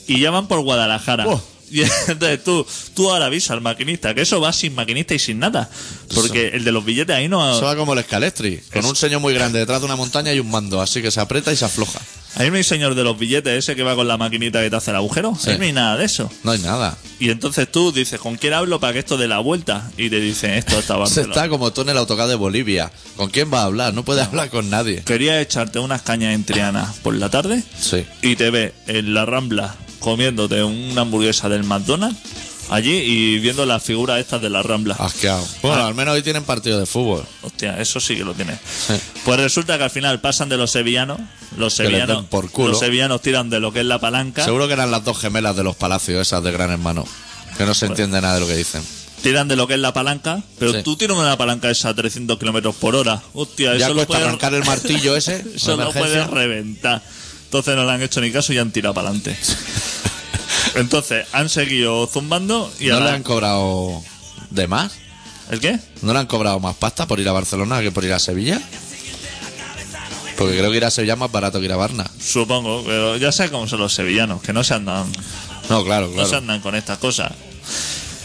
Y ya van por Guadalajara. Oh. Y entonces tú, tú ahora avisas al maquinista que eso va sin maquinista y sin nada. Porque el de los billetes ahí no. Eso va como el Scalestri, con un seño muy grande detrás de una montaña y un mando, así que se aprieta y se afloja. Ahí no hay señor de los billetes ese que va con la maquinita que te hace el agujero. Sí. Ahí no hay nada de eso. No hay nada. Y entonces tú dices, ¿con quién hablo para que esto dé la vuelta? Y te dicen, esto está Se está como tú en el autocar de Bolivia. ¿Con quién va a hablar? No puede hablar con nadie. Quería echarte unas cañas en Triana por la tarde Sí. y te ve en la Rambla comiéndote una hamburguesa del McDonald's allí y viendo las figuras estas de la Rambla. Asqueado. Bueno, Ah. al menos hoy tienen partido de fútbol. Hostia, eso sí que lo tiene. Pues resulta que al final pasan de los sevillanos, los les sevillanos, den por culo. los sevillanos tiran de lo que es la palanca, Seguro que eran las dos gemelas de los palacios, esas de Gran Hermano. Que no se entiende nada de lo que dicen. tiran de lo que es la palanca, pero Sí. tú tiras una palanca esa a 300 kilómetros por hora. Hostia, Ya eso lo cuesta puedes, arrancar el martillo ese. eso de lo puedes emergencia. reventar. Entonces no le han hecho ni caso y han tirado para adelante. Entonces han seguido zumbando y ¿No ahora- le han cobrado de más? ¿El qué? ¿No le han cobrado más pasta por ir a Barcelona que por ir a Sevilla? Porque creo que ir a Sevilla es más barato que ir a Varna. Supongo, pero ya sabes cómo son los sevillanos, que no se andan No, claro, No claro. se andan con estas cosas.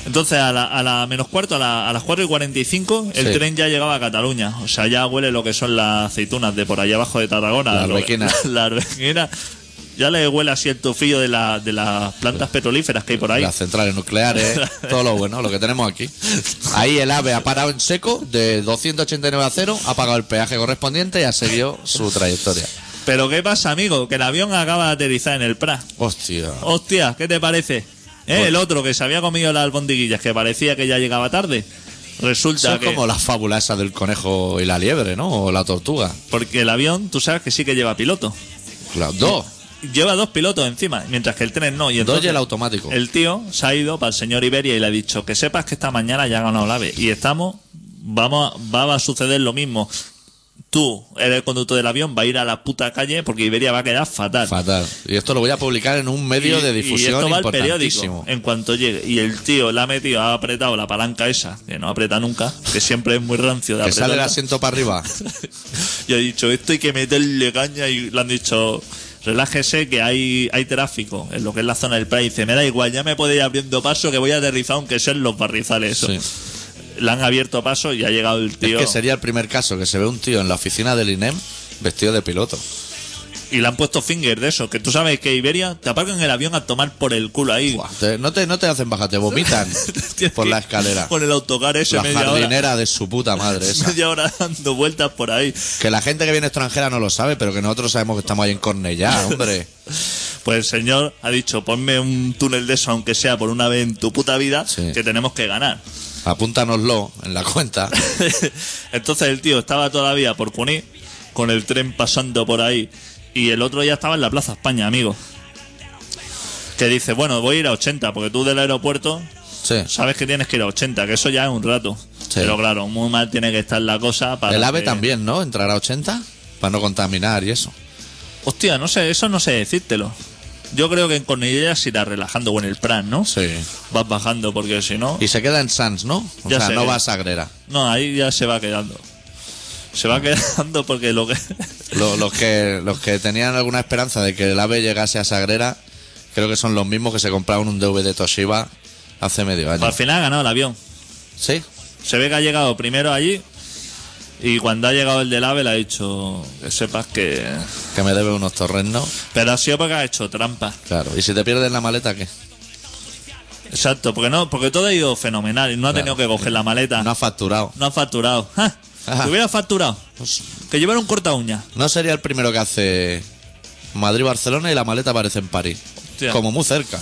Entonces, a la, a la menos cuarto, a, la- a las 4 y 45, el Sí. tren ya llegaba a Cataluña. O sea, ya huele lo que son las aceitunas de por allá abajo de Tarragona. La Lo que- arbequina. La arbequina. Ya le huele así el tufillo de, la, de las plantas petrolíferas que hay por ahí. Las centrales nucleares, todo lo bueno, lo que tenemos aquí. Ahí el AVE ha parado en seco de 289 a 0, ha pagado el peaje correspondiente y ha seguido su trayectoria. Pero ¿qué pasa, amigo? Que el avión acaba de aterrizar en el Prat. Hostia. Hostia, ¿qué te parece? ¿Eh? El otro que se había comido las albondiguillas, que parecía que ya llegaba tarde. Resulta Eso es que... como la fábula esa del conejo y la liebre, ¿no? O la tortuga. Porque el avión, tú sabes que sí que lleva piloto. Claro, dos. Lleva dos pilotos encima, mientras que el tren no. Y Dos entonces y el automático. el tío se ha ido para el señor Iberia y le ha dicho que sepas que esta mañana ya ha ganado el AVE. Y estamos, vamos, a- va a suceder lo mismo. Tú, eres el conductor del avión, va a ir a la puta calle porque Iberia va a quedar fatal. Fatal. Y esto lo voy a publicar en un medio Y- de y difusión esto va al periódico en cuanto llegue. Y el tío le ha metido, ha apretado la palanca esa, que no aprieta nunca, que siempre es muy rancio de Que sale el asiento para arriba. Y ha dicho, esto hay que meterle caña y le han dicho, relájese que hay, hay tráfico en lo que es la zona del Pride. Dice, me da igual, ya me puede ir abriendo paso que voy a aterrizar aunque sean los barrizales. Eso. Sí. Le han abierto paso y ha llegado el tío Es que sería el primer caso que se ve un tío en la oficina del INEM vestido de piloto. Y le han puesto finger de eso. Que tú sabes que Iberia te aparcan el avión a tomar por el culo ahí. Buah, te- no, te, no te hacen bajar, te vomitan por la escalera. Con el autocar ese La media hora, jardinera de su puta madre esa. media hora dando vueltas por ahí. Que la gente que viene extranjera no lo sabe, pero que nosotros sabemos que estamos ahí en Cornellá, hombre. Pues el señor ha dicho, ponme un túnel de eso, aunque sea por una vez en tu puta vida, Sí. que tenemos que ganar. Apúntanoslo en la cuenta. Entonces el tío estaba todavía por Puní, con el tren pasando por ahí, y el otro ya estaba en la Plaza España, amigo. Que dice, bueno, voy a ir a 80, porque tú del aeropuerto Sí. sabes que tienes que ir a 80, que eso ya es un rato. Sí. Pero claro, muy mal tiene que estar la cosa para... El AVE que- también, ¿no? Entrará a 80 para no contaminar y eso. Hostia, no sé, eso no sé decírtelo. Yo creo que en Cornellá se irá relajando con el plan, ¿no? Sí. Vas bajando, porque si no... Y se queda en Sans, ¿no? O Ya sea, sé. no va a Sagrera. No, ahí ya se va quedando. Se va quedando porque lo que... Lo- los, que, los que tenían alguna esperanza de que el AVE llegase a Sagrera, creo que son los mismos que se compraron un DVD Toshiba hace medio año. Al final ha ganado el avión. Sí. Se ve que ha llegado primero allí y cuando ha llegado el del AVE le ha dicho que sepas que... Que me debe unos torrenos. Pero ha sido porque ha hecho trampa. Claro. ¿Y si te pierdes la maleta, qué? Exacto, porque no porque todo ha ido fenomenal y no ha Claro. tenido que coger la maleta. No has facturado. No ha facturado. ¡Ja! Ajá. Que hubiera facturado. Que llevara un corta uña. No sería el primero que hace Madrid-Barcelona y la maleta aparece en París. Hostia. Como muy cerca.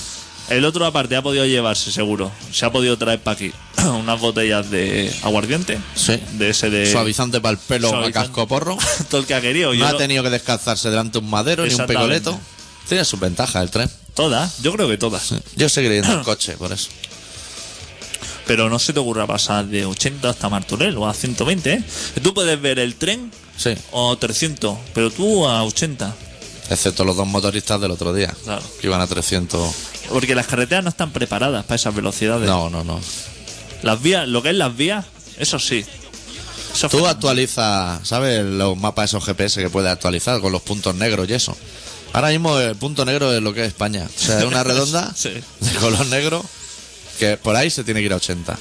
El otro aparte ha podido llevarse seguro. Se ha podido traer para aquí unas botellas de aguardiente. Sí. De ese de... Suavizante para el pelo a Suavizante. casco porro. Todo el que ha querido. No ha lo- tenido que descalzarse delante de un madero ni un picoleto. Tiene sus ventajas el tren. Todas, yo creo que todas. Yo seguiré en coche, por eso. Pero no se te ocurra pasar de 80 hasta Martorell o a 120, ¿eh? Tú puedes ver el tren Sí. o 300, pero tú a 80. Excepto los dos motoristas del otro día. Claro. Que iban a 300. Porque las carreteras no están preparadas para esas velocidades. No, no, no. Las vías, lo que es las vías, eso sí. Eso Tú actualizas, ¿sabes? Los mapas esos GPS que puedes actualizar con los puntos negros y eso. Ahora mismo el punto negro es lo que es España. O sea, es una redonda Sí. de color negro que por ahí se tiene que ir a 80.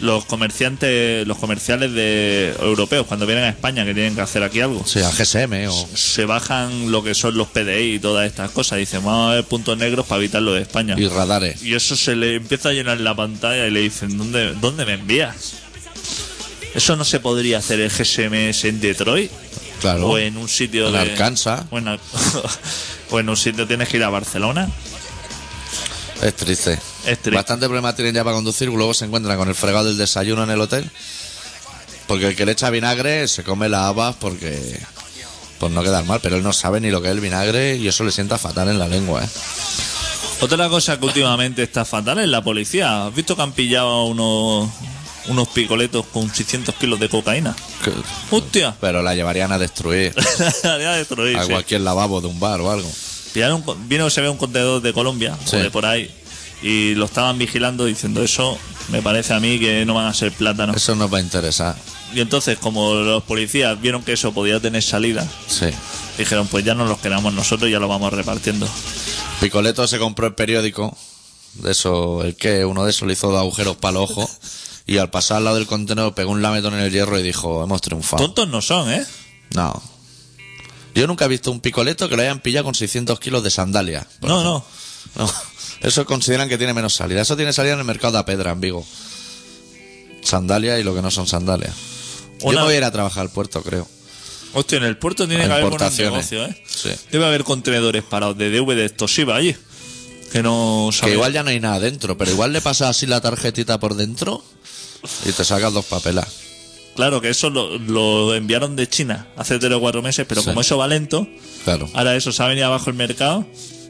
Los comerciantes, los comerciales de europeos, cuando vienen a España que tienen que hacer aquí algo, Sí, al GSM o... se bajan lo que son los PDI y todas estas cosas. Dicen, vamos a ver puntos negros para evitar lo de España. y radares. Y eso se le empieza a llenar la pantalla y le dicen, ¿dónde, dónde me envías? ¿Eso no se podría hacer el GSMS en Detroit? Claro. ¿O en un sitio En de... Arkansas. O en, o en un sitio tienes que ir a Barcelona. Es triste. Bastante problemas tienen ya para conducir, luego se encuentran con el fregado del desayuno en el hotel. Porque el que le echa vinagre se come las habas porque. Por no quedar mal, pero él no sabe ni lo que es el vinagre y eso le sienta fatal en la lengua, ¿eh? Otra cosa que últimamente está fatal es la policía. ¿Has visto que han pillado unos, unos picoletos con 600 kilos de cocaína? Que- ¡Hostia! Pero la llevarían a destruir a sí. cualquier lavabo de un bar o algo. Pillaron, vino, se ve un contenedor de Colombia Sí. o de por ahí y lo estaban vigilando diciendo eso me parece a mí que no van a ser plátanos. Eso nos va a interesar. Y entonces como los policías vieron que eso podía tener salida, Sí. dijeron pues ya no los quedamos nosotros, ya lo vamos repartiendo. Picoleto se compró el periódico. De eso, el que uno de esos le hizo dos agujeros para el ojo. Y al pasar al lado del contenedor pegó un lametón en el hierro y dijo, hemos triunfado. Tontos no son, ¿eh? No. Yo nunca he visto un picoleto que lo hayan pillado con 600 kilos de sandalia. No, no. No. Eso consideran que tiene menos salida. Eso tiene salida en el mercado de Pedra, en Vigo. Sandalia y lo que no son sandalias. Yo me voy a ir a trabajar al puerto, creo. Hostia, en el puerto tiene A que haber buenos negocios, ¿eh? Sí. Debe haber contenedores parados de DVD explosiva allí. Que no Que saben. igual ya no hay nada dentro, pero igual le pasas así la tarjetita por dentro y te sacas dos papelas. Claro, que eso lo, lo enviaron de China hace tres o cuatro meses, pero Sí. como eso va lento, Claro. ahora eso se ha venido abajo el mercado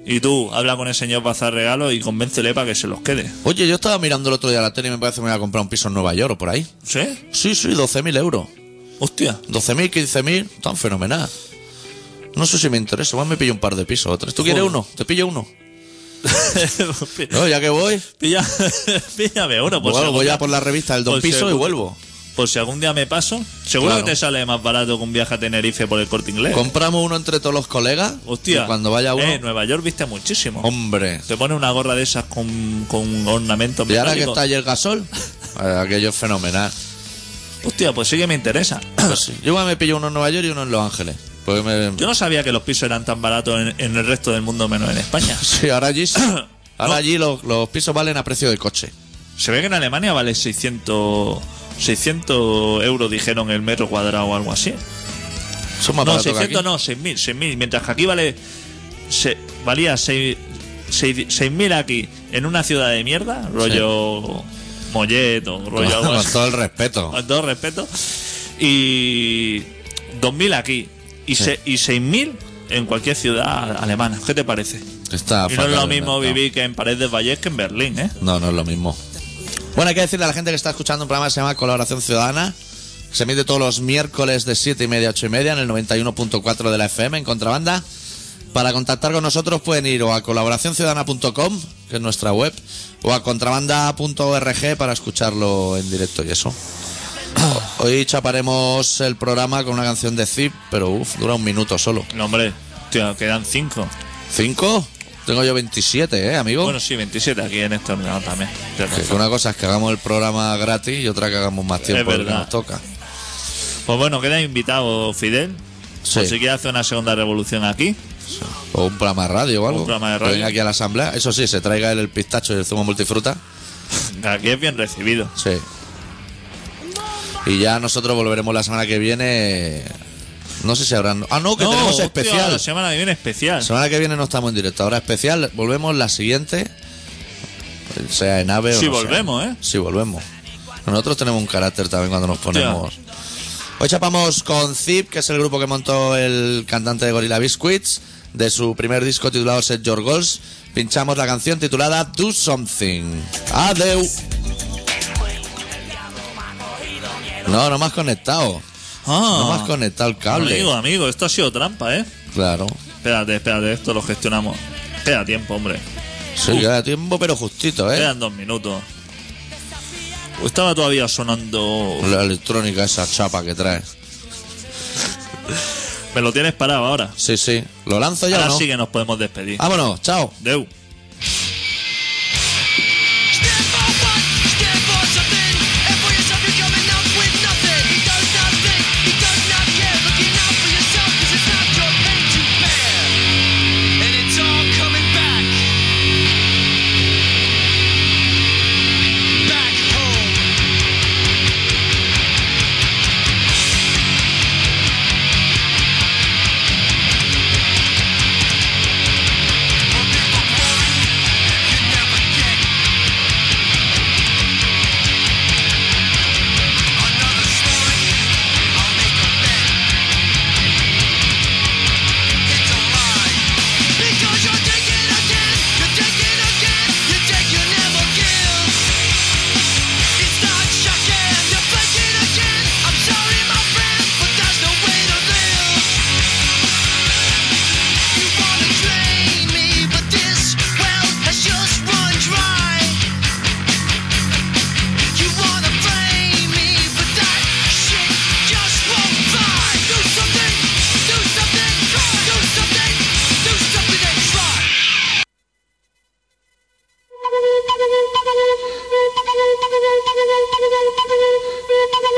y tú habla con el señor Bazar Regalo y convéncele para que se los quede. Oye, yo estaba mirando el otro día la tele y me parece que me voy a comprar un piso en Nueva York o por ahí. ¿Sí? Sí, sí, 12.000 euros. Hostia. 12.000, 15.000, tan fenomenal. No sé si me interesa, igual me pillo un par de pisos o tres. ¿Tú quieres uno? Te pillo uno. No, ya que voy, Pilla, píllame uno, por, Bueno, si voy a por la revista del Don si Piso y vuelvo. Por si algún día me paso. Seguro Claro. que te sale más barato que un viaje a Tenerife por el corte inglés. Compramos uno entre todos los colegas. Hostia. Y cuando vaya uno. Eh, Nueva York viste muchísimo. Hombre. Te pone una gorra de esas con, con ornamentos Y ahora que metálicos. está el gasol, eh, aquello es fenomenal. Hostia, pues sí que me interesa. Pues sí. Yo me pillo uno en Nueva York y uno en Los Ángeles. Me... Yo no sabía que los pisos eran tan baratos en, en el resto del mundo menos en España. Sí, ahora allí, sí. ahora No. allí los, los pisos valen a precio de coche. Se ve que en Alemania vale 600, 600 euros, dijeron, el metro cuadrado o algo así. Son más No, baratos que 600 aquí. no, 6.000, 6.000. Mientras que aquí vale. Se, valía 6 6.000 aquí en una ciudad de mierda, rollo Mollet o rollo algo Con así. todo el respeto. Con todo respeto. Y 2.000 aquí. Y, se- y 6.000 en cualquier ciudad alemana. ¿Qué te parece? Está y no es lo el mismo vivir que en Paredes de Valle que en Berlín, ¿eh? No, no es lo mismo. Bueno, hay que decirle a la gente que está escuchando un programa que se llama Colaboración Ciudadana. Se emite todos los miércoles de 7 y media a 8 y media en el 91.4 de la FM en contrabanda. Para contactar con nosotros pueden ir o a colaboracionciudadana.com, que es nuestra web, o a contrabanda.org para escucharlo en directo y eso. Hoy chaparemos el programa con una canción de Zip, pero uff, dura un minuto solo. No, hombre, tío, quedan 5. ¿Cinco? Tengo yo 27, ¿eh, amigo? Bueno, sí, 27 aquí en este ordenador también. Que una cosa es que hagamos el programa gratis y otra que hagamos más tiempo Es que nos toca. Pues bueno, queda invitado Fidel. Sí. Por si quiere hacer una segunda revolución aquí. O un programa de radio o algo. Un programa de Que radio. venga aquí a la asamblea. Eso sí, se traiga él el pistacho y el zumo multifruta. Aquí es bien recibido. Sí. Y ya nosotros volveremos la semana que viene. No sé si habrán. Ah, no, que No, tenemos hostia, especial. La semana que viene especial. La semana que viene no estamos en directo. Ahora especial. Volvemos la siguiente. Sea en AVE o Sí, no sea. volvemos, ¿eh? Sí, volvemos. Nosotros tenemos un carácter también cuando nos ponemos. Hoy chapamos con Zip, que es el grupo que montó el cantante de Gorilla Biscuits, de su primer disco titulado Set Your Goals. Pinchamos la canción titulada Do Something. Adeu. No, no me has conectado. No Ah, conectado el cable. amigo, amigo, esto ha sido trampa, ¿eh? Claro. Espérate, espérate, esto lo gestionamos. Queda tiempo, hombre. Sí, queda tiempo, pero justito, ¿eh? Quedan dos minutos. Estaba todavía sonando. La electrónica, esa chapa que trae. Me lo tienes parado ahora. Sí, sí. ¿Lo lanzo ya Ahora no? sí que nos podemos despedir. Vámonos, chao. Deu.